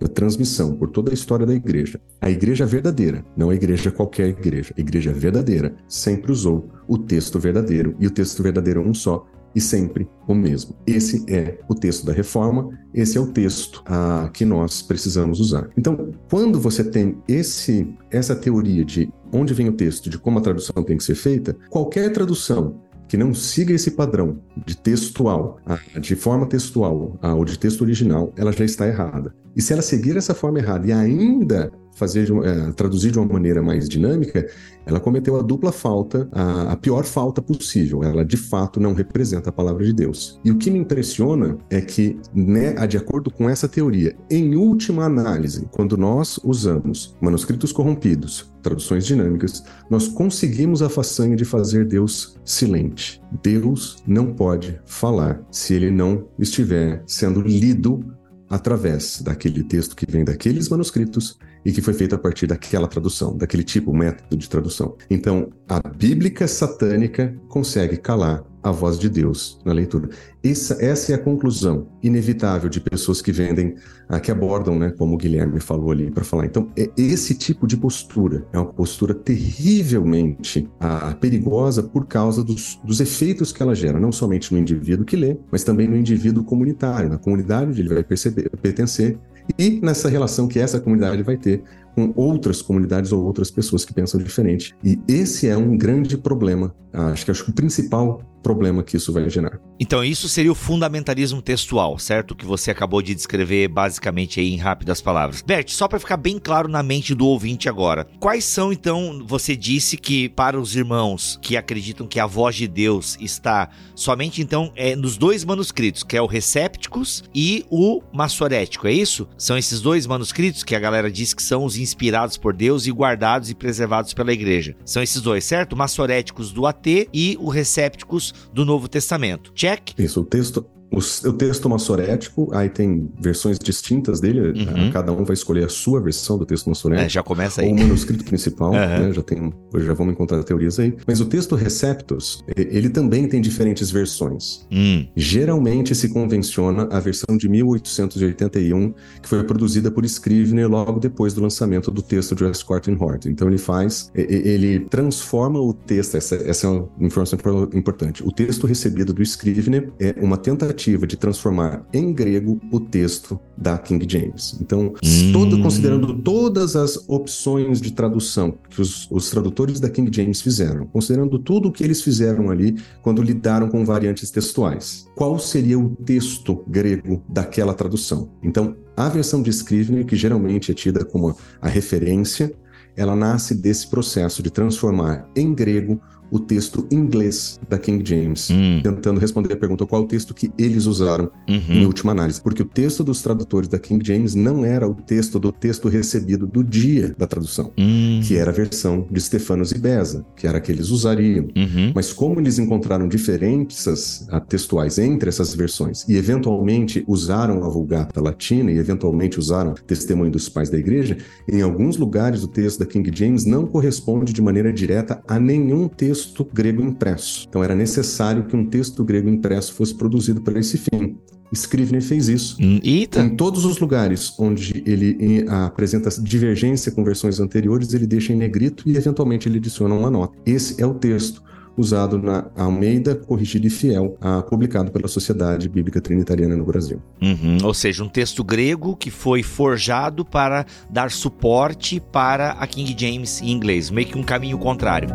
a transmissão por toda a história da igreja. A igreja verdadeira, não a igreja qualquer igreja, a igreja verdadeira sempre usou o texto verdadeiro, e o texto verdadeiro é um só, e sempre o mesmo. Esse é o texto da reforma, esse é o texto ah, que nós precisamos usar. Então, quando você tem esse, essa teoria de onde vem o texto, de como a tradução tem que ser feita, qualquer tradução que não siga esse padrão de textual, de forma textual ou de texto original, ela já está errada. E se ela seguir essa forma errada e ainda fazer de, é, traduzir de uma maneira mais dinâmica, ela cometeu a dupla falta, a, a, pior falta possível. Ela de fato não representa a palavra de Deus. E o que me impressiona é que, né, de acordo com essa teoria, em última análise, quando nós usamos manuscritos corrompidos, traduções dinâmicas, nós conseguimos a façanha de fazer Deus silente. Deus não pode falar se ele não estiver sendo lido através daquele texto que vem daqueles manuscritos e que foi feito a partir daquela tradução, daquele tipo, método de tradução. Então, a bíblica satânica consegue calar a voz de Deus na leitura. Essa, essa é a conclusão inevitável de pessoas que vendem, ah, que abordam, né, como o Guilherme falou ali para falar. Então, é esse tipo de postura é uma postura terrivelmente ah, perigosa por causa dos, dos efeitos que ela gera, não somente no indivíduo que lê, mas também no indivíduo comunitário, na comunidade onde ele vai perceber, pertencer e nessa relação que essa comunidade vai ter com outras comunidades ou outras pessoas que pensam diferente. E esse é um grande problema. Acho que acho que o principal problema que isso vai gerar. Então, isso seria o fundamentalismo textual, certo? Que você acabou de descrever basicamente aí em rápidas palavras. Bert, só para ficar bem claro na mente do ouvinte agora, quais são então, você disse que para os irmãos que acreditam que a voz de Deus está somente então é, nos dois manuscritos, que é o Recépticos e o Massorético, é isso? São esses dois manuscritos que a galera diz que são os inspirados por Deus e guardados e preservados pela igreja. São esses dois, certo? Massoréticos do AT e o Recépticos do Novo Testamento. Check? Isso, o texto o, o, texto massorético, aí tem versões distintas dele, uhum. cada um vai escolher a sua versão do texto massorético. É, já começa aí. Ou o manuscrito principal, uhum. né, já, tem, já vamos encontrar teorias aí. Mas o texto Receptos, ele também tem diferentes versões. Hum. Geralmente se convenciona a versão de 1881, que foi produzida por Scrivener logo depois do lançamento do texto de Escort Hort. Então ele faz, ele transforma o texto, essa, essa é uma informação importante. O texto recebido do Scrivener é uma tentativa tentativa de transformar em grego o texto da King James. Então, hum. todo, considerando todas as opções de tradução que os, os tradutores da King James fizeram, considerando tudo o que eles fizeram ali quando lidaram com variantes textuais, qual seria o texto grego daquela tradução? Então, a versão de Scrivener, que geralmente é tida como a referência, ela nasce desse processo de transformar em grego o texto inglês da King James, hum. tentando responder a pergunta qual o texto que eles usaram uhum. em última análise. Porque o texto dos tradutores da King James não era o texto do texto recebido do dia da tradução, hum. que era a versão de Stefanos e Beza, que era a que eles usariam. Uhum. Mas como eles encontraram diferenças textuais entre essas versões e eventualmente usaram a Vulgata Latina e eventualmente usaram Testemunho dos Pais da Igreja, em alguns lugares o texto da King James não corresponde de maneira direta a nenhum texto texto grego impresso. Então era necessário que um texto grego impresso fosse produzido para esse fim. Scrivener fez isso. Hum, eita. Em todos os lugares onde ele apresenta divergência com versões anteriores, ele deixa em negrito e eventualmente ele adiciona uma nota. Esse é o texto usado na Almeida Corrigida e Fiel, publicado pela Sociedade Bíblica Trinitariana no Brasil. Uhum, ou seja, um texto grego que foi forjado para dar suporte para a King James em inglês, meio que um caminho contrário.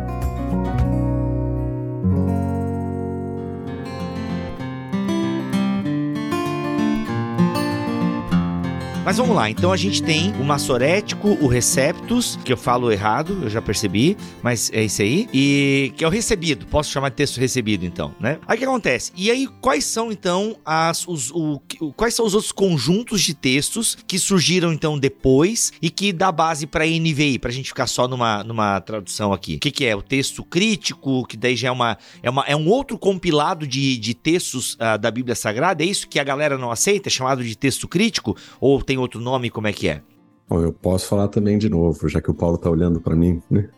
Mas vamos lá, então a gente tem o massorético, o receptus, que eu falo errado, eu já percebi, mas é isso aí, e que é o recebido, posso chamar de texto recebido então, né? Aí o que acontece? E aí quais são então as, os, o, quais são os outros conjuntos de textos que surgiram então depois e que dá base para NVI, pra gente ficar só numa, numa tradução aqui. O que, que é? O texto crítico, que daí já é uma, é, uma, é um outro compilado de, de textos uh, da Bíblia Sagrada, é isso que a galera não aceita, é chamado de texto crítico? Ou tem outro nome? Como é que é? Bom, eu posso falar também de novo, já que o Paulo está olhando para mim, né?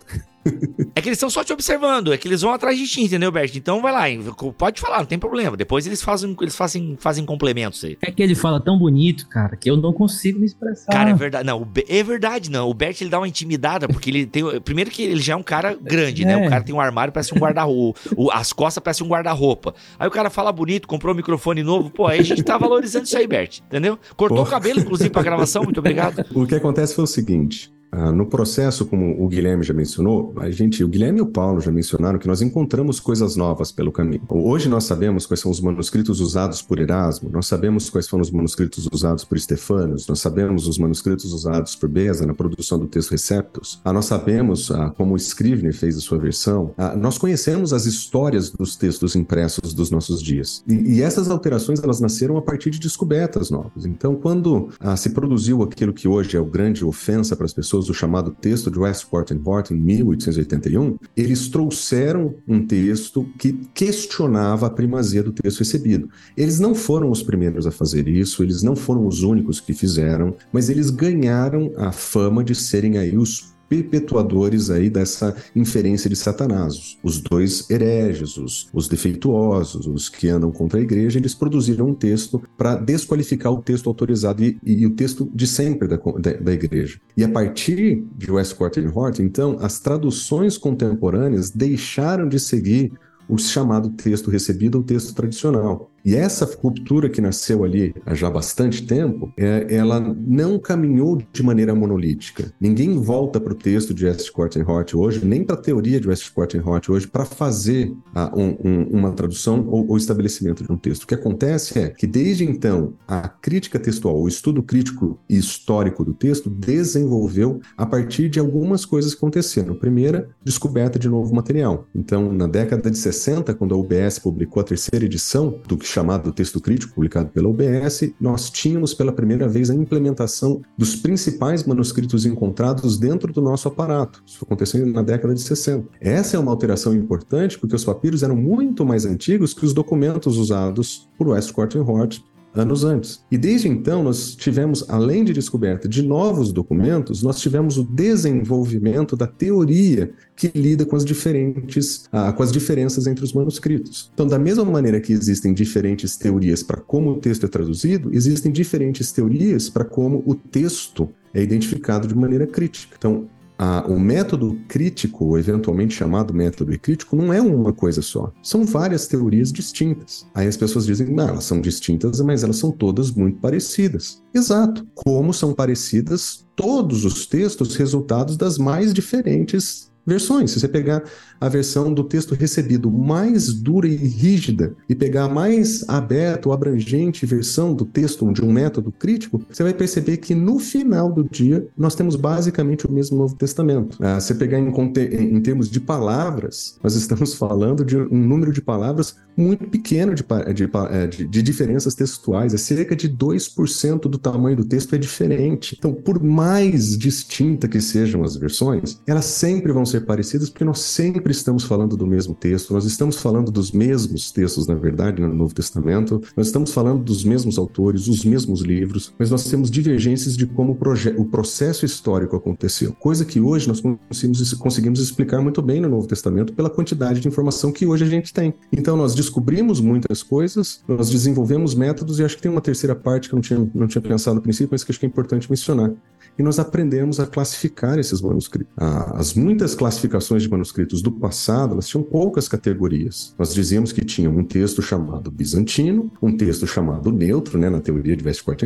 *laughs* é que eles estão só te observando, é que eles vão atrás de ti, entendeu, Bert? Então vai lá, pode falar, não tem problema. Depois eles fazem, eles fazem, fazem complementos aí. É que ele fala tão bonito, cara, que eu não consigo me expressar. Cara, é verdade. Não, é verdade, não. O Bert ele dá uma intimidada, porque ele tem. Primeiro que ele já é um cara grande, né? é. né? O cara tem um armário, parece um guarda-roupa. as costas parecem um guarda-roupa. Aí o cara fala bonito, comprou um microfone novo. Pô, aí a gente tá valorizando isso aí, Bert. Entendeu? Cortou Pô. o cabelo, inclusive, pra gravação. Muito obrigado. *laughs* O que acontece foi o seguinte: ah, no processo, como o Guilherme já mencionou, a gente, o Guilherme e o Paulo já mencionaram que nós encontramos coisas novas pelo caminho. Hoje nós sabemos quais são os manuscritos usados por Erasmo, nós sabemos quais foram os manuscritos usados por Stefanos, nós sabemos os manuscritos usados por Beza na produção do texto Receptus, ah, nós sabemos ah, como Scrivener fez a sua versão, ah, nós conhecemos as histórias dos textos impressos dos nossos dias. E, e essas alterações elas nasceram a partir de descobertas novas. Então, quando ah, se produziu aquilo que hoje é o grande ofensa para as pessoas, pessoas do chamado texto de Westport and Hort, em 1881, eles trouxeram um texto que questionava a primazia do texto recebido. Eles não foram os primeiros a fazer isso, eles não foram os únicos que fizeram, mas eles ganharam a fama de serem aí os perpetuadores aí dessa inferência de Satanás. Os dois hereges, os, os defeituosos, os que andam contra a igreja, eles produziram um texto para desqualificar o texto autorizado e, e, o texto de sempre da, da, da, igreja. E a partir de Westcott e Hort, então, as traduções contemporâneas deixaram de seguir o chamado texto recebido ou texto tradicional. E essa ruptura que nasceu ali há já bastante tempo, é, ela não caminhou de maneira monolítica. Ninguém volta para o texto de Westcott e Hort hoje, nem para a teoria de Westcott e Hort hoje, para fazer a, um, um, uma tradução ou, ou, estabelecimento de um texto. O que acontece é que, desde então, a crítica textual, o estudo crítico e histórico do texto desenvolveu a partir de algumas coisas que aconteceram. Primeira, descoberta de novo material. Então, na década de 60, quando a UBS publicou a terceira edição do que chamado texto crítico, publicado pela UBS, nós tínhamos pela primeira vez a implementação dos principais manuscritos encontrados dentro do nosso aparato. Isso aconteceu na década de 60. Essa é uma alteração importante porque os papiros eram muito mais antigos que os documentos usados por Westcott e Hort anos antes. E desde então, nós tivemos, além de descoberta de novos documentos, nós tivemos o desenvolvimento da teoria que lida com as diferentes, ah, com as diferenças entre os manuscritos. Então, da mesma maneira que existem diferentes teorias para como o texto é traduzido, existem diferentes teorias para como o texto é identificado de maneira crítica. Então, a, o método crítico, eventualmente chamado método crítico, não é uma coisa só. São várias teorias distintas. Aí as pessoas dizem, não, elas são distintas, mas elas são todas muito parecidas. Exato. Como são parecidas todos os textos resultados das mais diferentes versões. Se você pegar a versão do texto recebido mais dura e rígida e pegar a mais aberta ou abrangente versão do texto de um método crítico, você vai perceber que no final do dia nós temos basicamente o mesmo Novo Testamento. Ah, se você pegar em, em, termos de palavras, nós estamos falando de um número de palavras muito pequeno de, eh, de, de diferenças textuais, é cerca de 2% do tamanho do texto é diferente. Então, por mais distinta que sejam as versões, elas sempre vão ser parecidas porque nós sempre estamos falando do mesmo texto, nós estamos falando dos mesmos textos, na verdade, no Novo Testamento, nós estamos falando dos mesmos autores, os mesmos livros, mas nós temos divergências de como o, o processo histórico aconteceu, coisa que hoje nós conseguimos, conseguimos explicar muito bem no Novo Testamento pela quantidade de informação que hoje a gente tem. Então, nós descobrimos muitas coisas, nós desenvolvemos métodos e acho que tem uma terceira parte que eu não tinha, não tinha pensado no princípio, mas que acho que é importante mencionar. E nós aprendemos a classificar esses manuscritos. As muitas classificações de manuscritos do passado, elas tinham poucas categorias. Nós dizíamos que tinha um texto chamado bizantino, um texto chamado neutro, né, na teoria de Westcott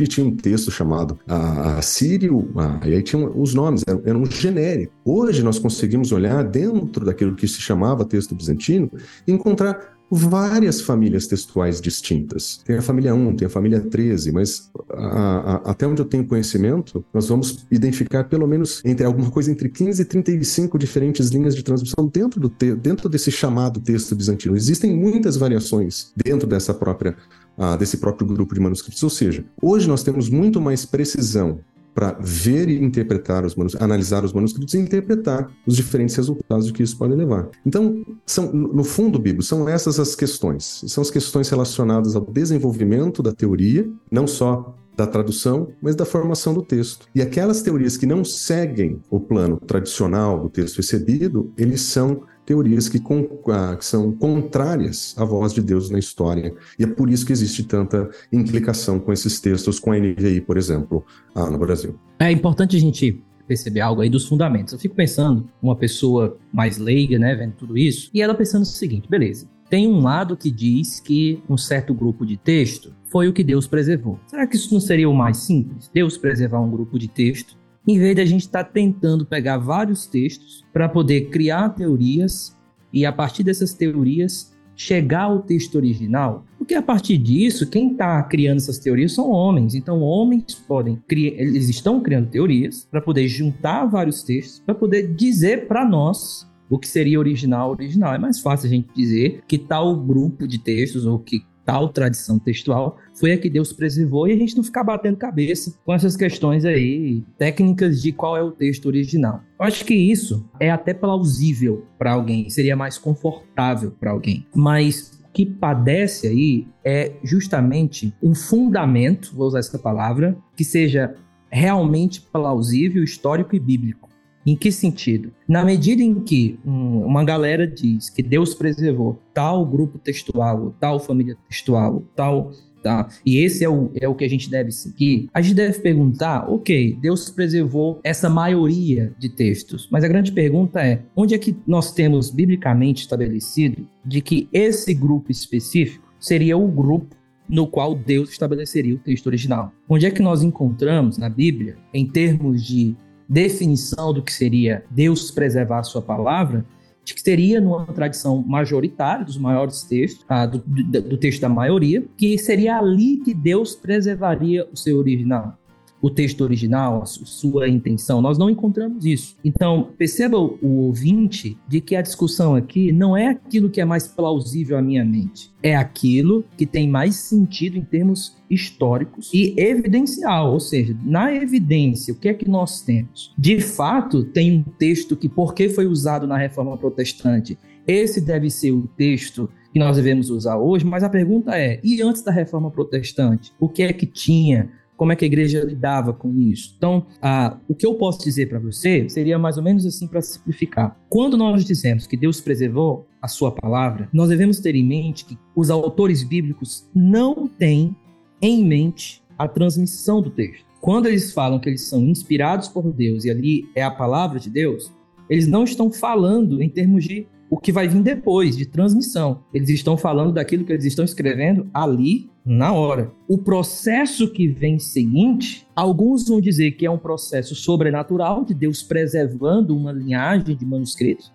e tinha um texto chamado ah, assírio, ah, e aí tinha os nomes, eram, eram genéricos. Hoje nós conseguimos olhar dentro daquilo que se chamava texto bizantino e encontrar várias famílias textuais distintas. Tem a família 1, tem a família 13, mas a, a, até onde eu tenho conhecimento, nós vamos identificar pelo menos entre alguma coisa entre 15 e 35 diferentes linhas de transmissão dentro, do te, dentro desse chamado texto bizantino. Existem muitas variações dentro dessa própria ah, desse próprio grupo de manuscritos. Ou seja, hoje nós temos muito mais precisão para ver e interpretar os manuscritos, analisar os manuscritos e interpretar os diferentes resultados que isso pode levar. Então, são, no fundo, Bibo, são essas as questões. São as questões relacionadas ao desenvolvimento da teoria, não só da tradução, mas da formação do texto. E aquelas teorias que não seguem o plano tradicional do texto recebido, eles são teorias que, ah, que, são contrárias à voz de Deus na história. E é por isso que existe tanta implicação com esses textos, com a NVI, por exemplo, ah, no Brasil. É importante a gente perceber algo aí dos fundamentos. Eu fico pensando, uma pessoa mais leiga, né, vendo tudo isso, e ela pensando o seguinte, beleza, tem um lado que diz que um certo grupo de texto foi o que Deus preservou. Será que isso não seria o mais simples? Deus preservar um grupo de texto, em vez de a gente estar tá tentando pegar vários textos para poder criar teorias e a partir dessas teorias chegar ao texto original, porque a partir disso, quem está criando essas teorias são homens. Então, homens podem criar, eles estão criando teorias para poder juntar vários textos, para poder dizer para nós o que seria original, original. É mais fácil a gente dizer que tal grupo de textos ou que tal tradição textual foi a que Deus preservou e a gente não ficar batendo cabeça com essas questões aí técnicas de qual é o texto original. Eu acho que isso é até plausível para alguém, seria mais confortável para alguém. Mas o que padece aí é justamente um fundamento, vou usar essa palavra, que seja realmente plausível, histórico e bíblico. Em que sentido? Na medida em que um, uma galera diz que Deus preservou tal grupo textual, tal família textual, tal Tá? E esse é o, é o que a gente deve seguir. A gente deve perguntar, ok, Deus preservou essa maioria de textos, mas a grande pergunta é, onde é que nós temos biblicamente estabelecido de que esse grupo específico seria o grupo no qual Deus estabeleceria o texto original? Onde é que nós encontramos na Bíblia, em termos de definição do que seria Deus preservar a sua palavra, de que seria numa tradição majoritária dos maiores textos, ah, do, do, do, texto da maioria, que seria ali que Deus preservaria o seu original o texto original, sua intenção. Nós não encontramos isso. Então, perceba o, ouvinte de que a discussão aqui não é aquilo que é mais plausível à minha mente, é aquilo que tem mais sentido em termos históricos e evidencial, ou seja, na evidência, o que é que nós temos? De fato, tem um texto que, porque foi usado na reforma protestante, esse deve ser o texto que nós devemos usar hoje, mas a pergunta é: e antes da reforma protestante? O que é que tinha? Como é que a igreja lidava com isso. Então, ah, o que eu posso dizer para você seria mais ou menos assim para simplificar. Quando nós dizemos que Deus preservou a sua palavra, nós devemos ter em mente que os autores bíblicos não têm em mente a transmissão do texto. Quando eles falam que eles são inspirados por Deus e ali é a palavra de Deus, eles não estão falando em termos de o que vai vir depois, de transmissão. Eles estão falando daquilo que eles estão escrevendo ali na hora. O processo que vem seguinte, alguns vão dizer que é um processo sobrenatural de Deus preservando uma linhagem de manuscritos.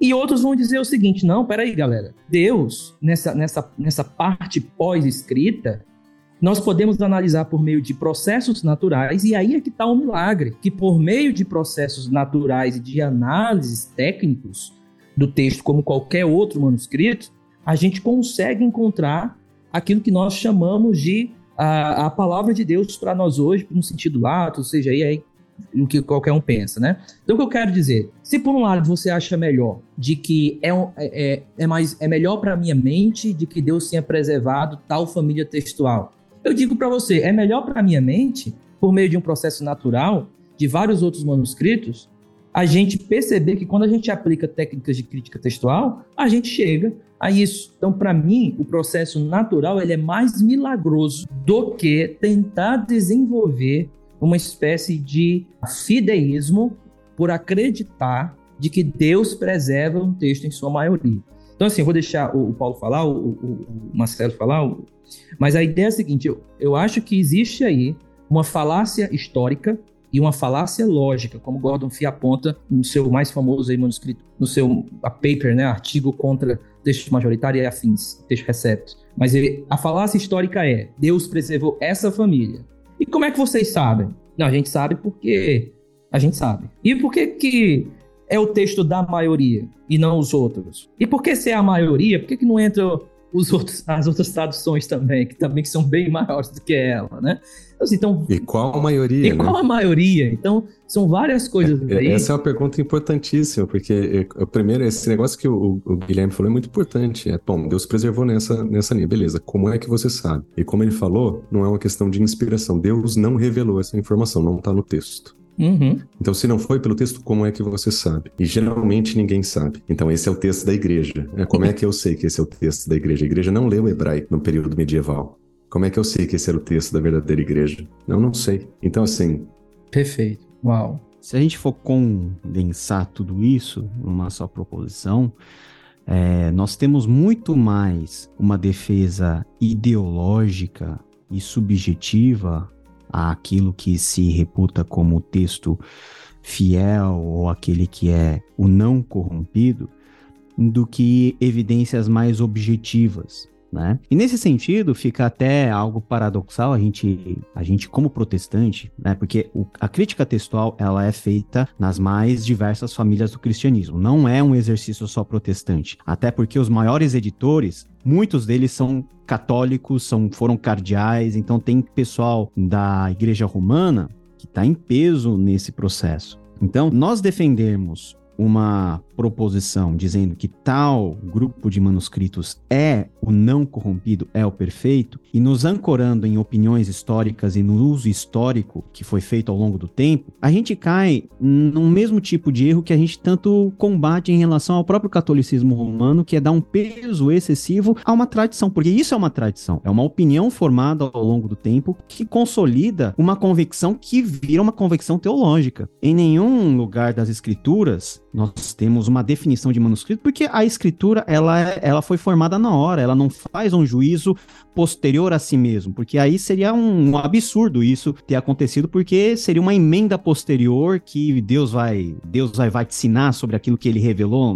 E outros vão dizer o seguinte: não, peraí, galera. Deus, nessa, nessa, nessa parte pós-escrita, nós podemos analisar por meio de processos naturais, e aí é que está o milagre, que por meio de processos naturais e de análises técnicos, do texto, como qualquer outro manuscrito, a gente consegue encontrar aquilo que nós chamamos de a, a palavra de Deus para nós hoje, no sentido lato, ou seja, aí, aí o que qualquer um pensa, né? Então, o que eu quero dizer, se por um lado você acha melhor de que é, é, é, é mais, é melhor para minha mente de que Deus tenha preservado tal família textual, eu digo para você, é melhor para minha mente, por meio de um processo natural, de vários outros manuscritos, a gente perceber que quando a gente aplica técnicas de crítica textual, a gente chega a isso. Então, para mim, o processo natural ele é mais milagroso do que tentar desenvolver uma espécie de fideísmo por acreditar de que Deus preserva um texto em sua maioria. Então, assim, eu vou deixar o, Paulo falar, o, Marcelo falar, mas a ideia é a seguinte: eu acho que existe aí uma falácia histórica e uma falácia lógica, como Gordon Fee aponta no seu mais famoso aí, manuscrito, no seu paper, né, artigo contra textos majoritários e afins, texto receptos. Mas ele, a falácia histórica é: Deus preservou essa família. E como é que vocês sabem? Não, a gente sabe porque a gente sabe. E por que que é o texto da maioria e não os outros? E por que se é a maioria, por que, que não entra os outros, as outras traduções também, que também são bem maiores do que ela, né? Então, e qual a maioria? E né? qual a maioria? Então, são várias coisas é, aí. Essa é uma pergunta importantíssima, porque é, primeiro, esse negócio que o, o, Guilherme falou é muito importante. É, bom, Deus preservou nessa, nessa linha, beleza. Como é que você sabe? E como ele falou, não é uma questão de inspiração. Deus não revelou essa informação, não está no texto. Uhum. Então, se não foi pelo texto, como é que você sabe? E geralmente ninguém sabe. Então, esse é o texto da igreja. É, como é que eu sei que esse é o texto da igreja? A igreja não leu hebraico no período medieval. Como é que eu sei que esse era o texto da verdadeira igreja? Não, não sei. Então, assim. Perfeito. Uau. Se a gente for condensar tudo isso numa só proposição, é, nós temos muito mais uma defesa ideológica e subjetiva àquilo que se reputa como texto fiel ou aquele que é o não corrompido, do que evidências mais objetivas. Né? E nesse sentido, fica até algo paradoxal a gente, a gente como protestante, né? porque o, a crítica textual ela é feita nas mais diversas famílias do cristianismo. Não é um exercício só protestante. Até porque os maiores editores, muitos deles são católicos, são, foram cardeais, então tem pessoal da igreja romana que está em peso nesse processo. Então, nós defendemos uma proposição dizendo que tal grupo de manuscritos é o não corrompido, é o perfeito, e nos ancorando em opiniões históricas e no uso histórico que foi feito ao longo do tempo, a gente cai no mesmo tipo de erro que a gente tanto combate em relação ao próprio catolicismo romano, que é dar um peso excessivo a uma tradição, porque isso é uma tradição, é uma opinião formada ao longo do tempo que consolida uma convicção que vira uma convicção teológica. Em nenhum lugar das escrituras nós temos uma definição de manuscrito, porque a escritura ela, é, ela foi formada na hora, ela não faz um juízo posterior a si mesmo, porque aí seria um, absurdo isso ter acontecido, porque seria uma emenda posterior que Deus vai Deus vai vaticinar sobre aquilo que ele revelou.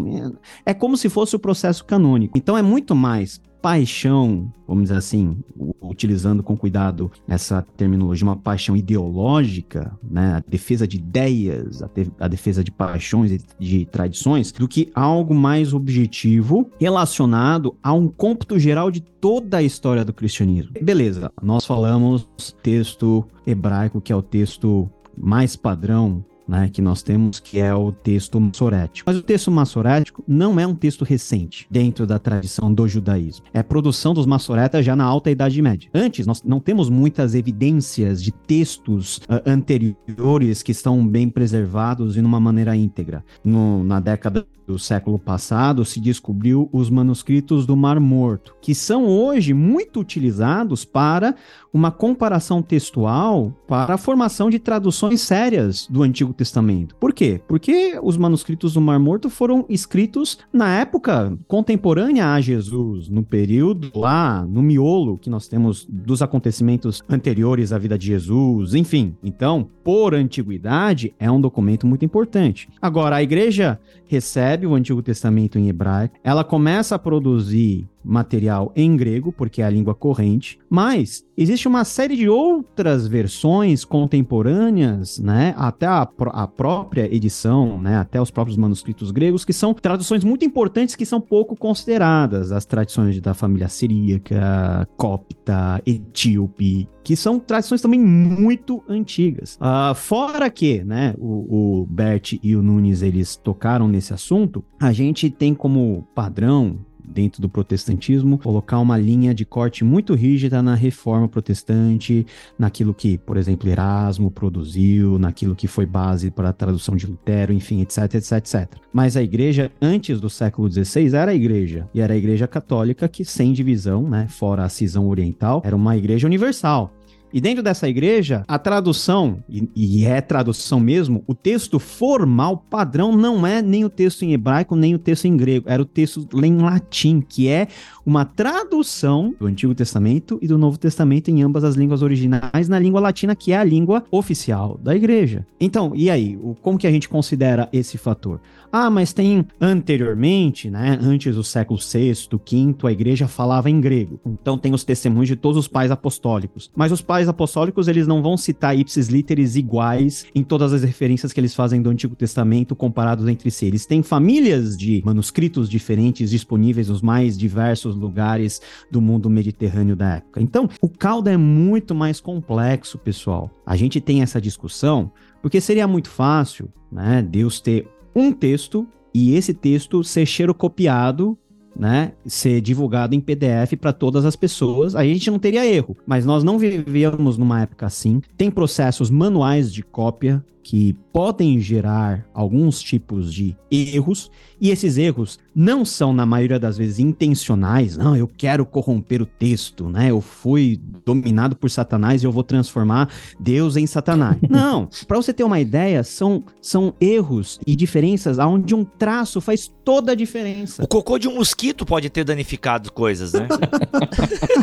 É como se fosse o processo canônico. Então é muito mais paixão, vamos dizer assim, utilizando com cuidado essa terminologia, uma paixão ideológica, né, a defesa de ideias, a, a defesa de paixões e de tradições, do que algo mais objetivo relacionado a um cômputo geral de toda a história do cristianismo. Beleza, nós falamos texto hebraico, que é o texto mais padrão né, que nós temos, que é o texto massorético. Mas o texto massorético não é um texto recente dentro da tradição do judaísmo. É produção dos massoretas já na Alta Idade Média. Antes, nós não temos muitas evidências de textos uh, anteriores que estão bem preservados e numa maneira íntegra. No, na década do século passado, se descobriu os manuscritos do Mar Morto, que são hoje muito utilizados para uma comparação textual para a formação de traduções sérias do Antigo Testamento. Por quê? Porque os manuscritos do Mar Morto foram escritos na época contemporânea a Jesus, no período lá, no miolo que nós temos dos acontecimentos anteriores à vida de Jesus, enfim. Então, por antiguidade, é um documento muito importante. Agora, a igreja recebe o Antigo Testamento em hebraico, ela começa a produzir material em grego, porque é a língua corrente, mas existe uma série de outras versões contemporâneas, né, até a, a, própria edição, né, até os próprios manuscritos gregos, que são traduções muito importantes que são pouco consideradas, as tradições da família siríaca, copta, etíope, que são tradições também muito antigas. Uh, fora que, né, o, o Bert e o Nunes, eles tocaram nesse assunto, a gente tem como padrão dentro do protestantismo, colocar uma linha de corte muito rígida na reforma protestante, naquilo que, por exemplo, Erasmo produziu, naquilo que foi base para a tradução de Lutero, enfim, etc, etc, etc. Mas a igreja, antes do século XVI, era a igreja, e era a igreja católica que, sem divisão, né, fora a cisão oriental, era uma igreja universal. E dentro dessa igreja, a tradução, e, e, é tradução mesmo, o texto formal padrão não é nem o texto em hebraico, nem o texto em grego, era o texto em latim, que é uma tradução do Antigo Testamento e do Novo Testamento em ambas as línguas originais, na língua latina, que é a língua oficial da igreja. Então, e aí, como que a gente considera esse fator? Ah, mas tem anteriormente, né, antes do século VI, V, a igreja falava em grego. Então tem os testemunhos de todos os pais apostólicos. Mas os pais apostólicos, eles não vão citar ipsis literis iguais em todas as referências que eles fazem do Antigo Testamento comparados entre si. Eles têm famílias de manuscritos diferentes disponíveis nos mais diversos lugares do mundo mediterrâneo da época. Então, o caldo é muito mais complexo, pessoal. A gente tem essa discussão porque seria muito fácil, né, Deus ter um texto e esse texto ser xerocopiado né, ser divulgado em PDF para todas as pessoas, aí a gente não teria erro. Mas nós não vivíamos numa época assim. Tem processos manuais de cópia que podem gerar alguns tipos de erros, e esses erros não são, na maioria das vezes, intencionais. Não, eu quero corromper o texto, né? Eu fui dominado por Satanás e eu vou transformar Deus em Satanás. *laughs* Não, para você ter uma ideia, são, são erros e diferenças onde um traço faz toda a diferença. O cocô de um mosquito pode ter danificado coisas, né?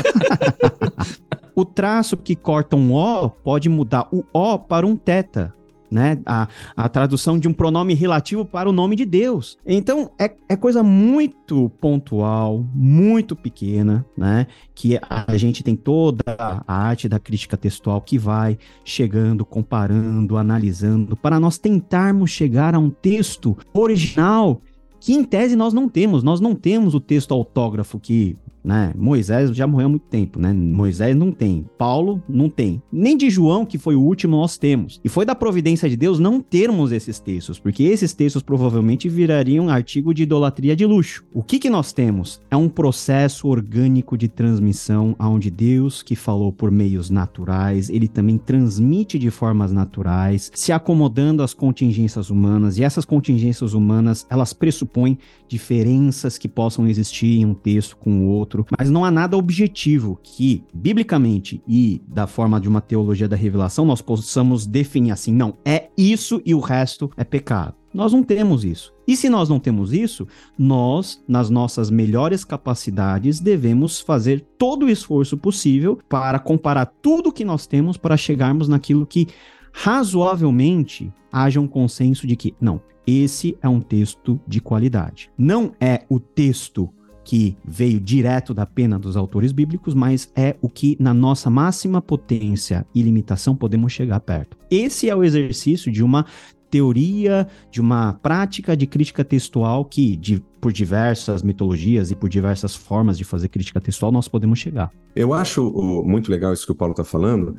*laughs* o traço que corta um O pode mudar o O para um teta né? A, a tradução de um pronome relativo para o nome de Deus. Então, é, é coisa muito pontual, muito pequena, né? Que a gente tem toda a arte da crítica textual que vai chegando, comparando, analisando, para nós tentarmos chegar a um texto original que em tese nós não temos. Nós não temos o texto autógrafo que né? Moisés já morreu há muito tempo, né? Moisés não tem, Paulo não tem, nem de João, que foi o último, nós temos. E foi da providência de Deus não termos esses textos, porque esses textos provavelmente virariam artigo de idolatria de luxo. O que que nós temos? É um processo orgânico de transmissão onde Deus, que falou por meios naturais, ele também transmite de formas naturais, se acomodando às contingências humanas, e essas contingências humanas, elas pressupõem diferenças que possam existir em um texto com o outro, outro, mas não há nada objetivo que, biblicamente e da forma de uma teologia da revelação, nós possamos definir assim, não, é isso e o resto é pecado. Nós não temos isso. E se nós não temos isso, nós, nas nossas melhores capacidades, devemos fazer todo o esforço possível para comparar tudo que nós temos para chegarmos naquilo que razoavelmente haja um consenso de que, não, esse é um texto de qualidade. Não é o texto que veio direto da pena dos autores bíblicos, mas é o que, na nossa máxima potência e limitação, podemos chegar perto. Esse é o exercício de uma teoria, de uma prática de crítica textual que, de, por diversas mitologias e por diversas formas de fazer crítica textual, nós podemos chegar. Eu acho muito legal isso que o Paulo está falando,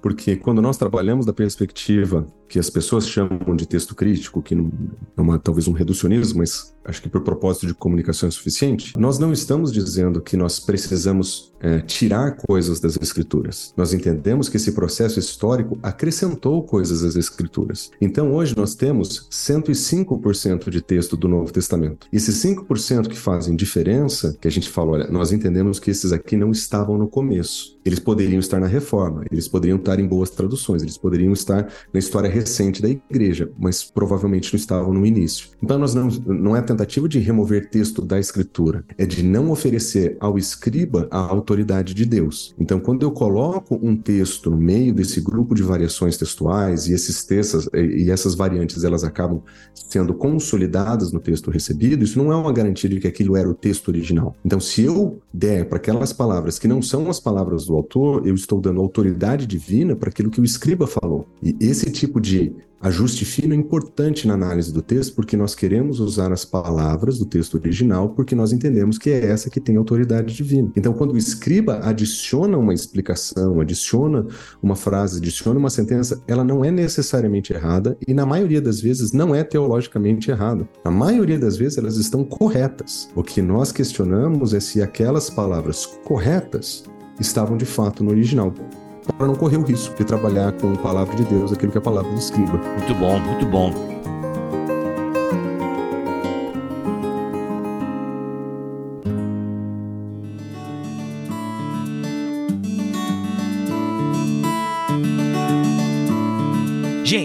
porque quando nós trabalhamos da perspectiva que as pessoas chamam de texto crítico, que é uma, talvez um reducionismo, mas acho que por propósito de comunicação é suficiente, nós não estamos dizendo que nós precisamos é, tirar coisas das escrituras. Nós entendemos que esse processo histórico acrescentou coisas às escrituras. Então hoje nós temos 105% de texto do Novo Testamento. Esses 5% que fazem diferença, que a gente fala, olha, nós entendemos que esses aqui não estavam no começo. Eles poderiam estar na reforma, eles poderiam estar em boas traduções, eles poderiam estar na história recente da igreja, mas provavelmente não estavam no início. Então nós não, não é tentativa de remover texto da escritura, é de não oferecer ao escriba a autoridade de Deus. Então quando eu coloco um texto no meio desse grupo de variações textuais e esses textos e essas variantes elas acabam sendo consolidadas no texto recebido, isso não é uma garantia de que aquilo era o texto original. Então se eu der para aquelas palavras que não são as palavras do autor, eu estou dando autoridade divina para aquilo que o escriba falou. E esse tipo de ajuste fino é importante na análise do texto, porque nós queremos usar as palavras do texto original, porque nós entendemos que é essa que tem autoridade divina. Então, quando o escriba adiciona uma explicação, adiciona uma frase, adiciona uma sentença, ela não é necessariamente errada e, na maioria das vezes, não é teologicamente errada. Na maioria das vezes, elas estão corretas. O que nós questionamos é se aquelas palavras corretas estavam de fato no original para não correr o risco de trabalhar com a palavra de Deus, aquilo que é a palavra do escriba. Muito bom, muito bom.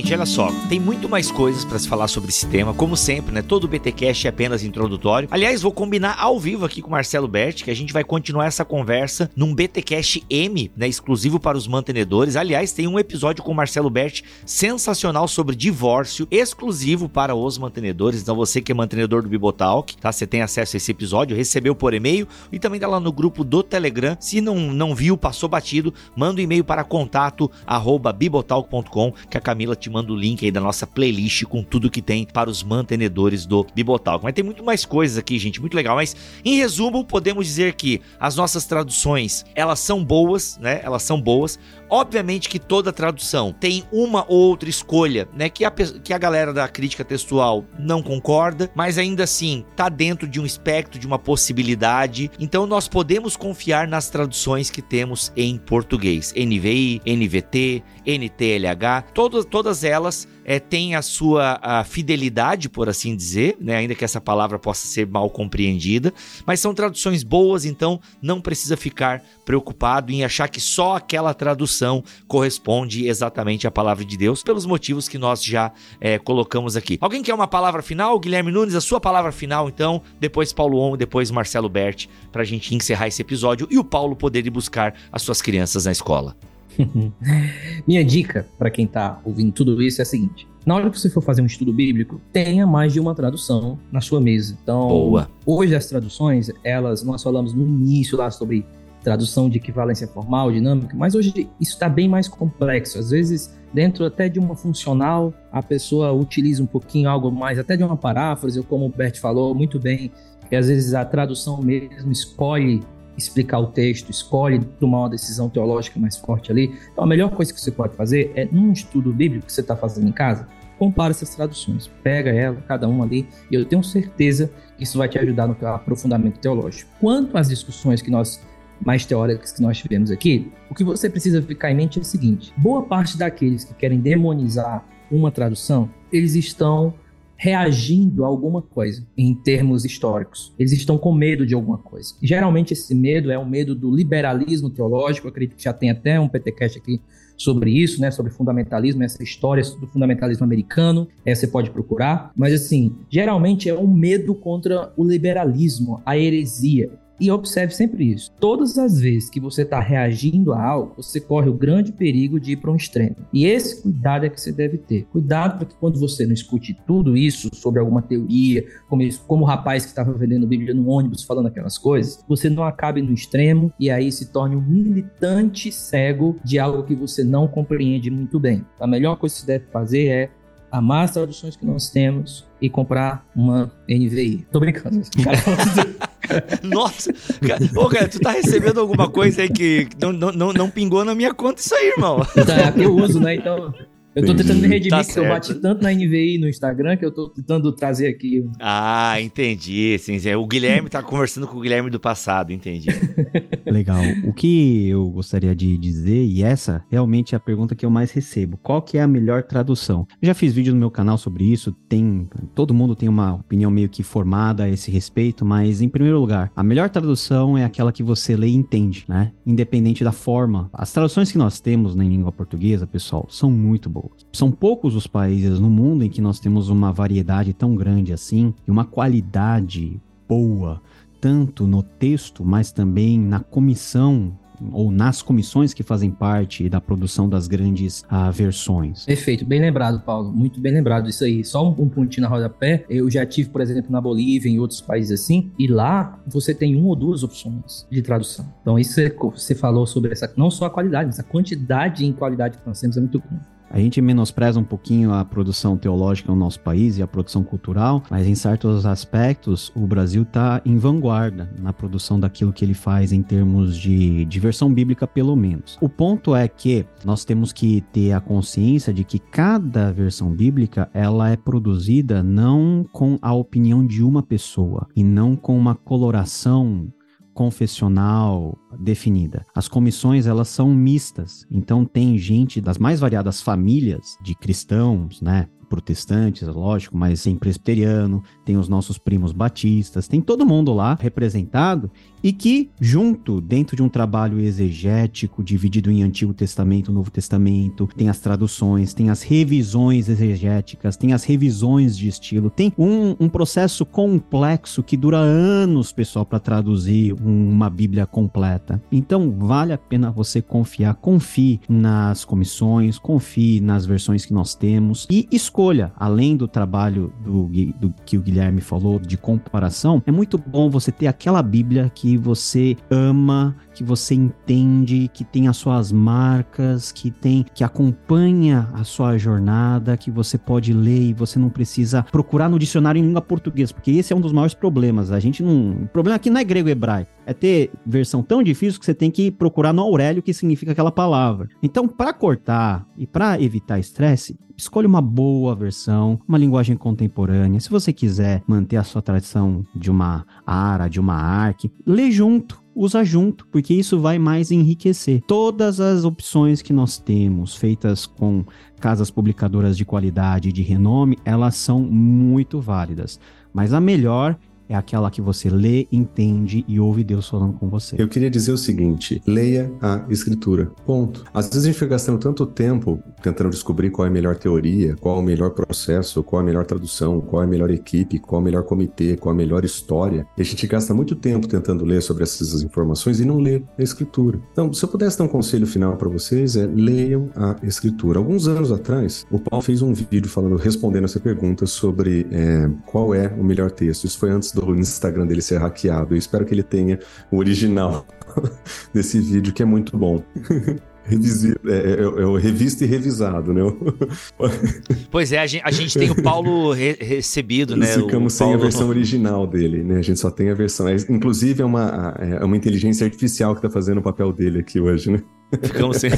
Gente, olha só, tem muito mais coisas para se falar sobre esse tema, como sempre, né? Todo o BTcast é apenas introdutório. Aliás, vou combinar ao vivo aqui com o Marcelo Berti que a gente vai continuar essa conversa num BTcast M, né, exclusivo para os mantenedores. Aliás, tem um episódio com o Marcelo Berti sensacional sobre divórcio, exclusivo para os mantenedores. Então você que é mantenedor do Bibotalk, tá? Você tem acesso a esse episódio, recebeu por e-mail e também tá lá no grupo do Telegram. Se não não viu, passou batido, manda um e-mail para contato@bibotalk.com que a Camila te manda o link aí da nossa playlist com tudo que tem para os mantenedores do Bibotalk. Mas tem muito mais coisas aqui, gente, muito legal. Mas em resumo, podemos dizer que as nossas traduções, elas são boas, né? Elas são boas. Obviamente que toda tradução tem uma ou outra escolha, né? Que a, que a galera da crítica textual não concorda, mas ainda assim tá dentro de um espectro, de uma possibilidade. Então nós podemos confiar nas traduções que temos em português: NVI, NVT, NTLH, todas, todas elas é, têm a sua a fidelidade, por assim dizer, né? ainda que essa palavra possa ser mal compreendida, mas são traduções boas, então não precisa ficar preocupado em achar que só aquela tradução corresponde exatamente à palavra de Deus, pelos motivos que nós já é, colocamos aqui. Alguém quer uma palavra final? Guilherme Nunes, a sua palavra final, então, depois Paulo On, depois Marcelo Berti, para a gente encerrar esse episódio e o Paulo poder ir buscar as suas crianças na escola. *laughs* Minha dica para quem está ouvindo tudo isso é a seguinte: na hora que você for fazer um estudo bíblico, tenha mais de uma tradução na sua mesa. Então, Boa. hoje as traduções, elas, nós falamos no início lá sobre tradução de equivalência formal, dinâmica, mas hoje isso está bem mais complexo. Às vezes, dentro até de uma funcional, a pessoa utiliza um pouquinho algo mais, até de uma paráfrase, ou como o Bert falou muito bem, que às vezes a tradução mesmo escolhe explicar o texto, escolhe tomar uma decisão teológica mais forte ali. Então, a melhor coisa que você pode fazer é, num estudo bíblico que você está fazendo em casa, compara essas traduções, pega ela, cada uma ali, e eu tenho certeza que isso vai te ajudar no aprofundamento teológico. Quanto às discussões que nós mais teóricas que nós tivemos aqui, o que você precisa ficar em mente é o seguinte: boa parte daqueles que querem demonizar uma tradução, eles estão reagindo a alguma coisa em termos históricos. Eles estão com medo de alguma coisa. geralmente esse medo é o medo do liberalismo teológico. Eu acredito que já tem até um PTcast aqui sobre isso, né, sobre fundamentalismo, essa história do fundamentalismo americano, é, você pode procurar. Mas assim, geralmente é um medo contra o liberalismo, a heresia. E observe sempre isso. Todas as vezes que você está reagindo a algo, você corre o grande perigo de ir para um extremo. E esse cuidado é que você deve ter. Cuidado para que quando você não escute tudo isso sobre alguma teoria, como, isso, como o rapaz que estava vendendo Bíblia no ônibus falando aquelas coisas, você não acabe no extremo e aí se torne um militante cego de algo que você não compreende muito bem. A melhor coisa que você deve fazer é amar as traduções que nós temos e comprar uma NVI. Tô brincando. *laughs* Nossa, cara, ô, cara, tu tá recebendo alguma coisa aí que não, não, não, pingou na minha conta isso aí, irmão. Tá, é eu uso, né? Então, eu tô tentando me redimir, tá porque eu bati tanto na NVI no Instagram que eu tô tentando trazer aqui. Ah, entendi. Sim, sim. O Guilherme tá conversando com o Guilherme do passado, entendi. *laughs* Legal. O que eu gostaria de dizer, e essa realmente é a pergunta que eu mais recebo: qual que é a melhor tradução? Eu já fiz vídeo no meu canal sobre isso, tem. Todo mundo tem uma opinião meio que formada a esse respeito, mas em primeiro lugar, a melhor tradução é aquela que você lê e entende, né? Independente da forma. As traduções que nós temos na língua portuguesa, pessoal, são muito boas. São poucos os países no mundo em que nós temos uma variedade tão grande assim e uma qualidade boa, tanto no texto, mas também na comissão ou nas comissões que fazem parte da produção das grandes uh, versões. Perfeito, bem lembrado, Paulo. Muito bem lembrado disso aí. Só um, um pontinho na rodapé. Eu já tive, por exemplo, na Bolívia, em outros países assim, e lá você tem uma ou duas opções de tradução. Então, isso você falou sobre essa, não só a qualidade, mas a quantidade em qualidade que nós temos é muito grande. A gente menospreza um pouquinho a produção teológica no nosso país e a produção cultural, mas em certos aspectos o Brasil está em vanguarda na produção daquilo que ele faz em termos de diversão bíblica, pelo menos. O ponto é que nós temos que ter a consciência de que cada versão bíblica ela é produzida não com a opinião de uma pessoa e não com uma coloração confessional definida. As comissões elas são mistas, então tem gente das mais variadas famílias de cristãos, né? protestantes, lógico, mas tem presbiteriano, tem os nossos primos batistas, tem todo mundo lá representado e que, junto, dentro de um trabalho exegético, dividido em Antigo Testamento, Novo Testamento, tem as traduções, tem as revisões exegéticas, tem as revisões de estilo, tem um, um processo complexo que dura anos, pessoal, para traduzir uma Bíblia completa. Então, vale a pena você confiar, confie nas comissões, confie nas versões que nós temos e escolha, além do trabalho do, do que o Guilherme falou de comparação, é muito bom você ter aquela Bíblia que você ama, que você entende, que tem as suas marcas, que tem que acompanha a sua jornada, que você pode ler e você não precisa procurar no dicionário em língua portuguesa, porque esse é um dos maiores problemas. A gente não, o problema aqui não é grego e hebraico, é ter versão tão difícil que você tem que procurar no Aurélio o que significa aquela palavra. Então, para cortar e para evitar estresse, escolha uma boa versão, uma linguagem contemporânea. Se você quiser manter a sua tradição de uma ara, de uma arque, lê junto usa junto, porque isso vai mais enriquecer. Todas as opções que nós temos, feitas com casas publicadoras de qualidade, de renome, elas são muito válidas. Mas a melhor é aquela que você lê, entende e ouve Deus falando com você. Eu queria dizer o seguinte: leia a escritura. Ponto. Às vezes a gente fica gastando tanto tempo tentando descobrir qual é a melhor teoria, qual é o melhor processo, qual é a melhor tradução, qual é a melhor equipe, qual é o melhor comitê, qual é a melhor história. E a gente gasta muito tempo tentando ler sobre essas informações e não lê a escritura. Então, se eu pudesse dar um conselho final para vocês, é leiam a escritura. Alguns anos atrás, o Paulo fez um vídeo falando, respondendo essa pergunta sobre é, qual é o melhor texto. Isso foi antes do Instagram dele ser hackeado. Eu espero que ele tenha o original *laughs* desse vídeo, que é muito bom. *laughs* Revisi, é, é, é, é revisto e revisado, né? *laughs* pois é, a gente, a gente tem o Paulo re recebido, né? Ficamos o sem Paulo... a versão original dele, né? A gente só tem a versão. É, inclusive, é uma, é uma inteligência artificial que está fazendo o papel dele aqui hoje, né? Ficamos sem.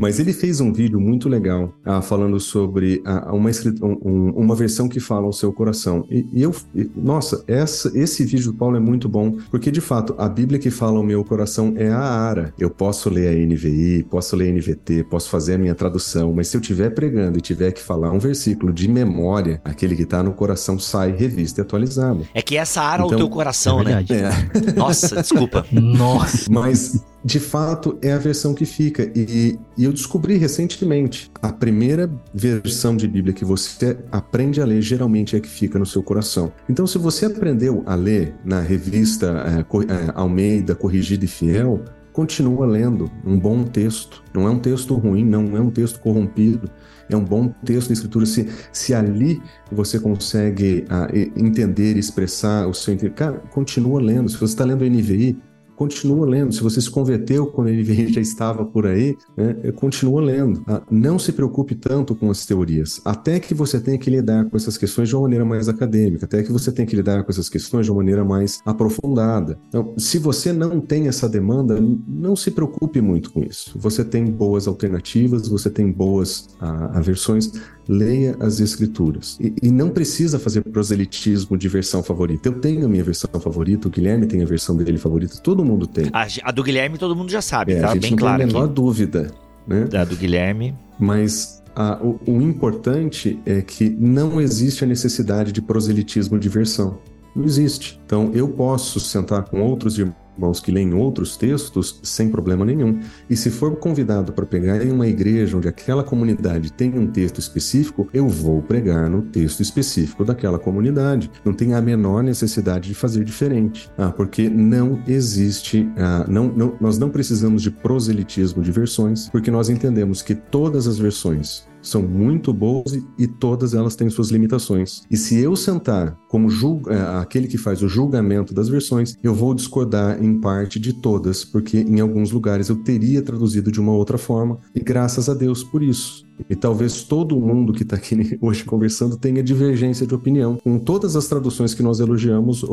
Mas ele fez um vídeo muito legal ah, falando sobre ah, uma, um, uma versão que fala ao seu coração. E, e eu, e, nossa, essa, esse vídeo do Paulo é muito bom, porque de fato a Bíblia que fala ao meu coração é a Ara. Eu posso ler a NVI, posso ler a NVT, posso fazer a minha tradução, mas se eu estiver pregando e tiver que falar um versículo de memória, aquele que está no coração sai revista e atualizado. É que essa Ara então, é o teu coração, é né? É. Nossa, desculpa. *laughs* Nossa. Mas de fato é a versão que fica. E, e, eu descobri recentemente: a primeira versão de Bíblia que você aprende a ler geralmente é que fica no seu coração. Então, se você aprendeu a ler na revista é, Almeida Corrigida e Fiel, continua lendo um bom texto. Não é um texto ruim, não é um texto corrompido. É um bom texto da escritura. Se, se ali você consegue ah, entender e expressar o seu cara, continua lendo. Se você está lendo o NVI, continua lendo. Se você se converteu quando ele *laughs* já estava por aí, né, continua lendo. Ah, não se preocupe tanto com as teorias, até que você tenha que lidar com essas questões de uma maneira mais acadêmica, até que você tenha que lidar com essas questões de uma maneira mais aprofundada. Então, se você não tem essa demanda, não se preocupe muito com isso. Você tem boas alternativas, você tem boas ah, versões leia as escrituras. E, e, não precisa fazer proselitismo de versão favorita. Eu tenho a minha versão favorita, o Guilherme tem a versão dele favorita, todo mundo tem. A, a do Guilherme todo mundo já sabe, é, tá a gente bem não claro. Tem a menor dúvida. Né? A do Guilherme. Mas o, o importante é que não existe a necessidade de proselitismo de versão. Não existe. Então, eu posso sentar com outros irmãos irmãos que leem outros textos sem problema nenhum. E se for convidado para pregar em uma igreja onde aquela comunidade tem um texto específico, eu vou pregar no texto específico daquela comunidade. Não tem a menor necessidade de fazer diferente, ah, porque não existe, ah, não, não, nós não precisamos de proselitismo de versões, porque nós entendemos que todas as versões são muito boas e, todas elas têm suas limitações. E se eu sentar como é, aquele que faz o julgamento das versões, eu vou discordar em parte de todas, porque em alguns lugares eu teria traduzido de uma outra forma, e graças a Deus por isso. E talvez todo mundo que está aqui *laughs* hoje conversando tenha divergência de opinião com todas as traduções que nós elogiamos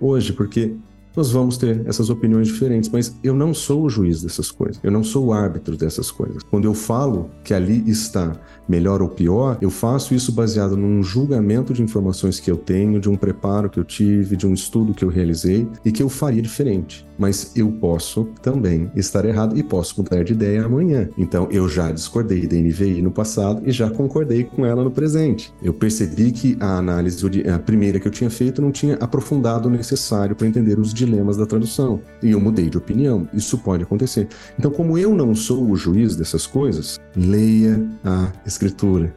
hoje, porque nós vamos ter essas opiniões diferentes, mas eu não sou o juiz dessas coisas, eu não sou o árbitro dessas coisas. Quando eu falo que ali está melhor ou pior, eu faço isso baseado num julgamento de informações que eu tenho, de um preparo que eu tive, de um estudo que eu realizei e que eu faria diferente. Mas eu posso também estar errado e posso mudar de ideia amanhã. Então eu já discordei da NVI no passado e já concordei com ela no presente. Eu percebi que a análise a primeira que eu tinha feito não tinha aprofundado o necessário para entender os dilemas da tradução. E eu mudei de opinião. Isso pode acontecer. Então, como eu não sou o juiz dessas coisas, leia a escritura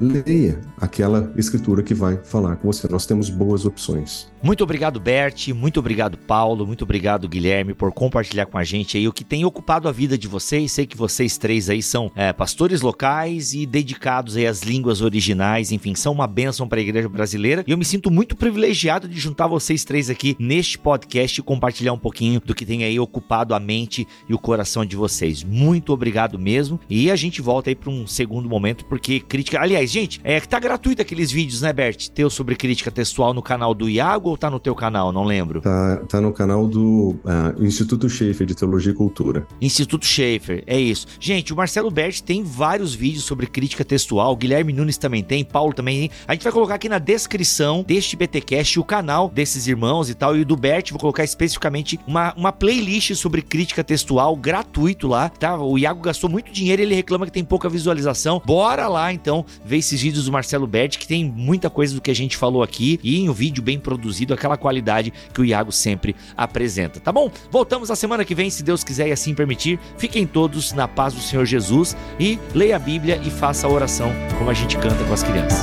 leia aquela escritura que vai falar com você. Nós temos boas opções. Muito obrigado, Bert. Muito obrigado, Paulo. Muito obrigado, Guilherme, por compartilhar com a gente aí o que tem ocupado a vida de vocês. Sei que vocês três aí são é, pastores locais e dedicados aí às línguas originais. Enfim, são uma bênção para a igreja brasileira. E eu me sinto muito privilegiado de juntar vocês três aqui neste podcast e compartilhar um pouquinho do que tem aí ocupado a mente e o coração de vocês. Muito obrigado mesmo. E a gente volta aí para um segundo momento, porque crítica. Aliás, gente, é que tá gratuito aqueles vídeos, né, Bert? Teu sobre crítica textual no canal do Iago ou tá no teu canal? Não lembro. Tá, tá no canal do uh, Instituto Schaefer de Teologia e Cultura. Instituto Schaefer, é isso. Gente, o Marcelo Bert tem vários vídeos sobre crítica textual, o Guilherme Nunes também tem, Paulo também tem. A gente vai colocar aqui na descrição deste BTcast o canal desses irmãos e tal, e o do Bert, vou colocar especificamente uma, uma playlist sobre crítica textual gratuito lá, tá? O Iago gastou muito dinheiro, ele reclama que tem pouca visualização. Bora lá então ver esses vídeos do Marcelo Bert, que tem muita coisa do que a gente falou aqui e em um vídeo bem produzido produzido, aquela qualidade que o Iago sempre apresenta, tá bom? Voltamos a semana que vem, se Deus quiser e assim permitir. Fiquem todos na paz do Senhor Jesus e leia a Bíblia e faça a oração como a gente canta com as crianças.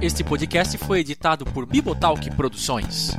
Este podcast foi editado por Bibotalk Produções.